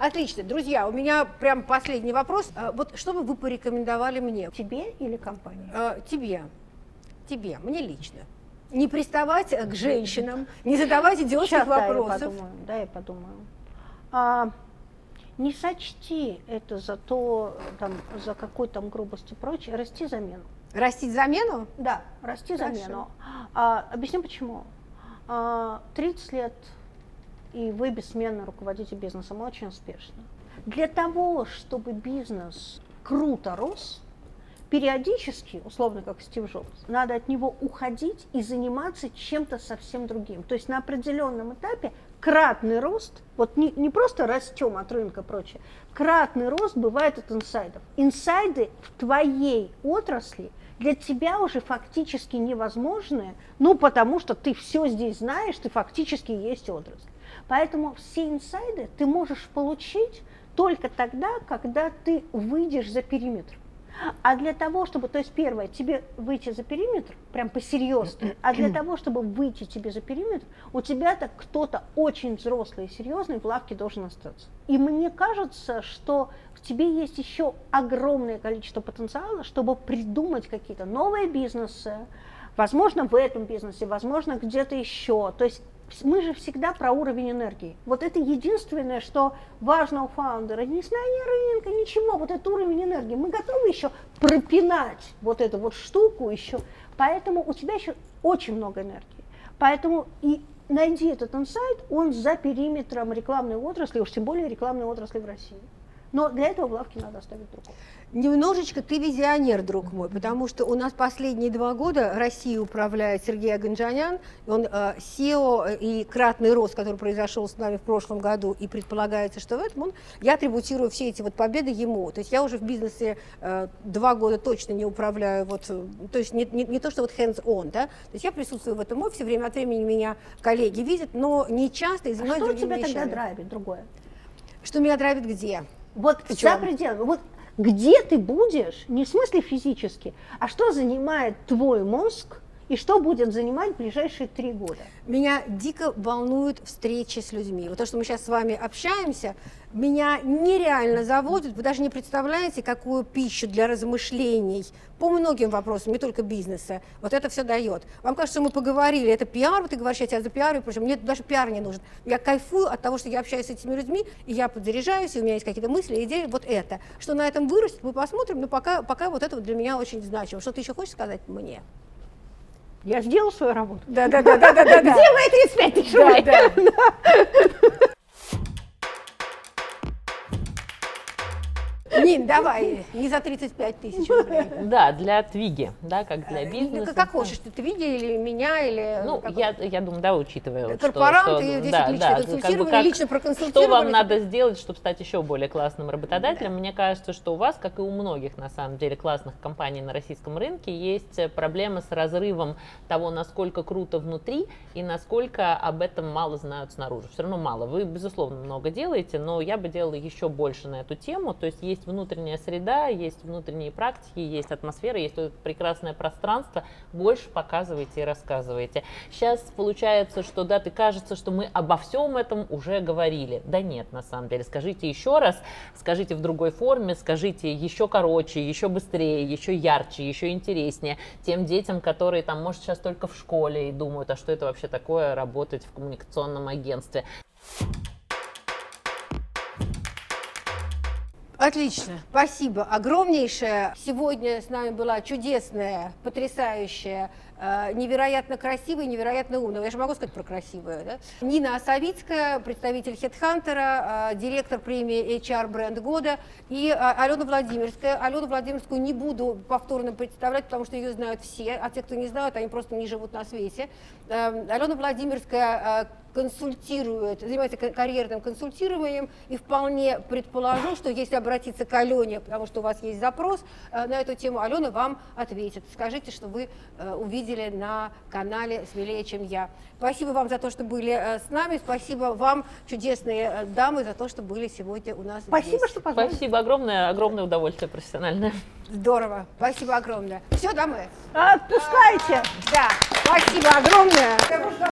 [SPEAKER 1] Отлично, друзья, у меня прям последний вопрос. А, Вот что бы вы порекомендовали мне?
[SPEAKER 2] Тебе или компании?
[SPEAKER 1] А, Тебе, тебе, мне лично. Не приставать к женщинам, не задавать идиотских
[SPEAKER 2] Сейчас, да, я
[SPEAKER 1] вопросов.
[SPEAKER 2] подумаю, да, я подумаю. А, не сочти это за то, там, за какую там грубость и прочее, расти замену.
[SPEAKER 1] Растить замену?
[SPEAKER 2] Да, расти
[SPEAKER 1] Хорошо.
[SPEAKER 2] замену. А, объясню почему. А, 30 лет, и вы бессменно руководите бизнесом очень успешно. Для того, чтобы бизнес круто рос, периодически, условно как Стив Джобс, надо от него уходить и заниматься чем-то совсем другим. То есть на определенном этапе кратный рост, вот не, не просто растем от рынка и прочее, кратный рост бывает от инсайдов. Инсайды в твоей отрасли для тебя уже фактически невозможны, ну потому что ты все здесь знаешь, ты фактически есть отрасль. Поэтому все инсайды ты можешь получить только тогда, когда ты выйдешь за периметр. А для того, чтобы, то есть первое, тебе выйти за периметр, прям по-серьезному, а для того, чтобы выйти тебе за периметр, у тебя-то кто-то очень взрослый и серьезный в лавке должен остаться. И мне кажется, что в тебе есть еще огромное количество потенциала, чтобы придумать какие-то новые бизнесы, возможно, в этом бизнесе, возможно, где-то еще. То есть мы же всегда про уровень энергии. Вот это единственное, что важно у фаундера. Не знание рынка, ничего, вот этот уровень энергии. Мы готовы еще пропинать вот эту вот штуку еще. Поэтому у тебя еще очень много энергии. Поэтому и найди этот инсайт, он за периметром рекламной отрасли, уж тем более рекламной отрасли в России. Но для этого в лавке надо оставить другого.
[SPEAKER 1] Немножечко ты визионер, друг мой, потому что у нас последние два года Россией управляет Сергей Аганджанян, он э, SEO и кратный рост, который произошел с нами в прошлом году, и предполагается, что в этом он, я атрибутирую все эти вот победы ему. То есть я уже в бизнесе э, два года точно не управляю, вот, э, то есть не, не, не то, что вот hands-on, да, то есть я присутствую в этом офисе, время от времени меня коллеги видят, но не часто и
[SPEAKER 2] А
[SPEAKER 1] занимаюсь
[SPEAKER 2] что
[SPEAKER 1] другими
[SPEAKER 2] тебя тогда
[SPEAKER 1] вещами.
[SPEAKER 2] драйвит другое?
[SPEAKER 1] Что меня драйвит где?
[SPEAKER 2] Вот за пределами. Вот где ты будешь, не в смысле физически, а что занимает твой мозг и что будет занимать ближайшие три года?
[SPEAKER 1] Меня дико волнуют встречи с людьми. Вот то, что мы сейчас с вами общаемся, меня нереально заводит. Вы даже не представляете, какую пищу для размышлений по многим вопросам, не только бизнеса. Вот это все дает. Вам кажется, мы поговорили, это пиар, вот ты говоришь, я тебя за пиар, причем мне даже пиар не нужен. Я кайфую от того, что я общаюсь с этими людьми, и я подзаряжаюсь, и у меня есть какие-то мысли, идеи, вот это. Что на этом вырастет, мы посмотрим, но пока, пока вот это для меня очень значимо. Что ты еще хочешь сказать мне?
[SPEAKER 2] Я сделал свою работу.
[SPEAKER 1] Да, да, да, да, да.
[SPEAKER 2] Где мои 35 тысяч рублей?
[SPEAKER 1] Нин, давай, не за 35 тысяч рублей.
[SPEAKER 3] Да, для Твиги, да, как для
[SPEAKER 1] Э,
[SPEAKER 3] бизнеса.
[SPEAKER 1] Как, как хочешь, ты, види или меня, или...
[SPEAKER 3] Ну,
[SPEAKER 1] как
[SPEAKER 3] я, я думаю, да, учитывая,
[SPEAKER 1] Корпорант,
[SPEAKER 3] что,
[SPEAKER 1] и
[SPEAKER 3] что,
[SPEAKER 1] здесь
[SPEAKER 3] да,
[SPEAKER 1] лично
[SPEAKER 3] да,
[SPEAKER 1] консультировали,
[SPEAKER 3] как-
[SPEAKER 1] лично
[SPEAKER 3] что
[SPEAKER 1] проконсультировали.
[SPEAKER 3] вам надо сделать, чтобы стать еще более классным работодателем? Мне кажется, что у вас, как и у многих, на самом деле, классных компаний на российском рынке, есть э, проблема с разрывом того, насколько круто внутри и насколько об этом мало знают снаружи. Все равно мало. Вы, безусловно, много делаете, но я бы делала еще больше на эту тему. То есть есть внутренняя среда, есть внутренние практики, есть атмосфера, есть это прекрасное пространство. Больше показывайте и рассказывайте. Сейчас получается, что да, ты кажется, что мы обо всем этом уже говорили. Да нет, на самом деле. Скажите еще раз, скажите в другой форме, скажите еще короче, еще быстрее, еще ярче, еще интереснее. Тем детям, которые там, может, сейчас только в школе и думают, а что это вообще такое работать в коммуникационном агентстве.
[SPEAKER 1] Отлично, спасибо огромнейшее. Сегодня с нами была чудесная, потрясающая, невероятно красивая, и невероятно умная. Я же могу сказать про красивую, да? Нина Осовицкая, представитель HeadHunter, э, директор премии HR Бренд года, и э, Алена Владимирская. Алену Владимирскую не буду повторно представлять, потому что ее знают все, а те, кто не знают, они просто не живут на свете. Э, Алена Владимирская э, консультирует, занимается ка- карьерным консультированием и вполне предположу, что если обратиться к Алене, потому что у вас есть запрос э, на эту тему, Алена вам ответит. Скажите, что вы э, увидели на канале «Смелее, чем я». Спасибо вам за то, что были э, с нами, спасибо вам, чудесные э, дамы, за то, что были сегодня у нас
[SPEAKER 2] Спасибо,
[SPEAKER 1] здесь.
[SPEAKER 2] что позвали.
[SPEAKER 3] Спасибо огромное, огромное удовольствие профессиональное.
[SPEAKER 1] Здорово, спасибо огромное. Все, дамы?
[SPEAKER 2] Отпускайте.
[SPEAKER 1] Да, спасибо огромное.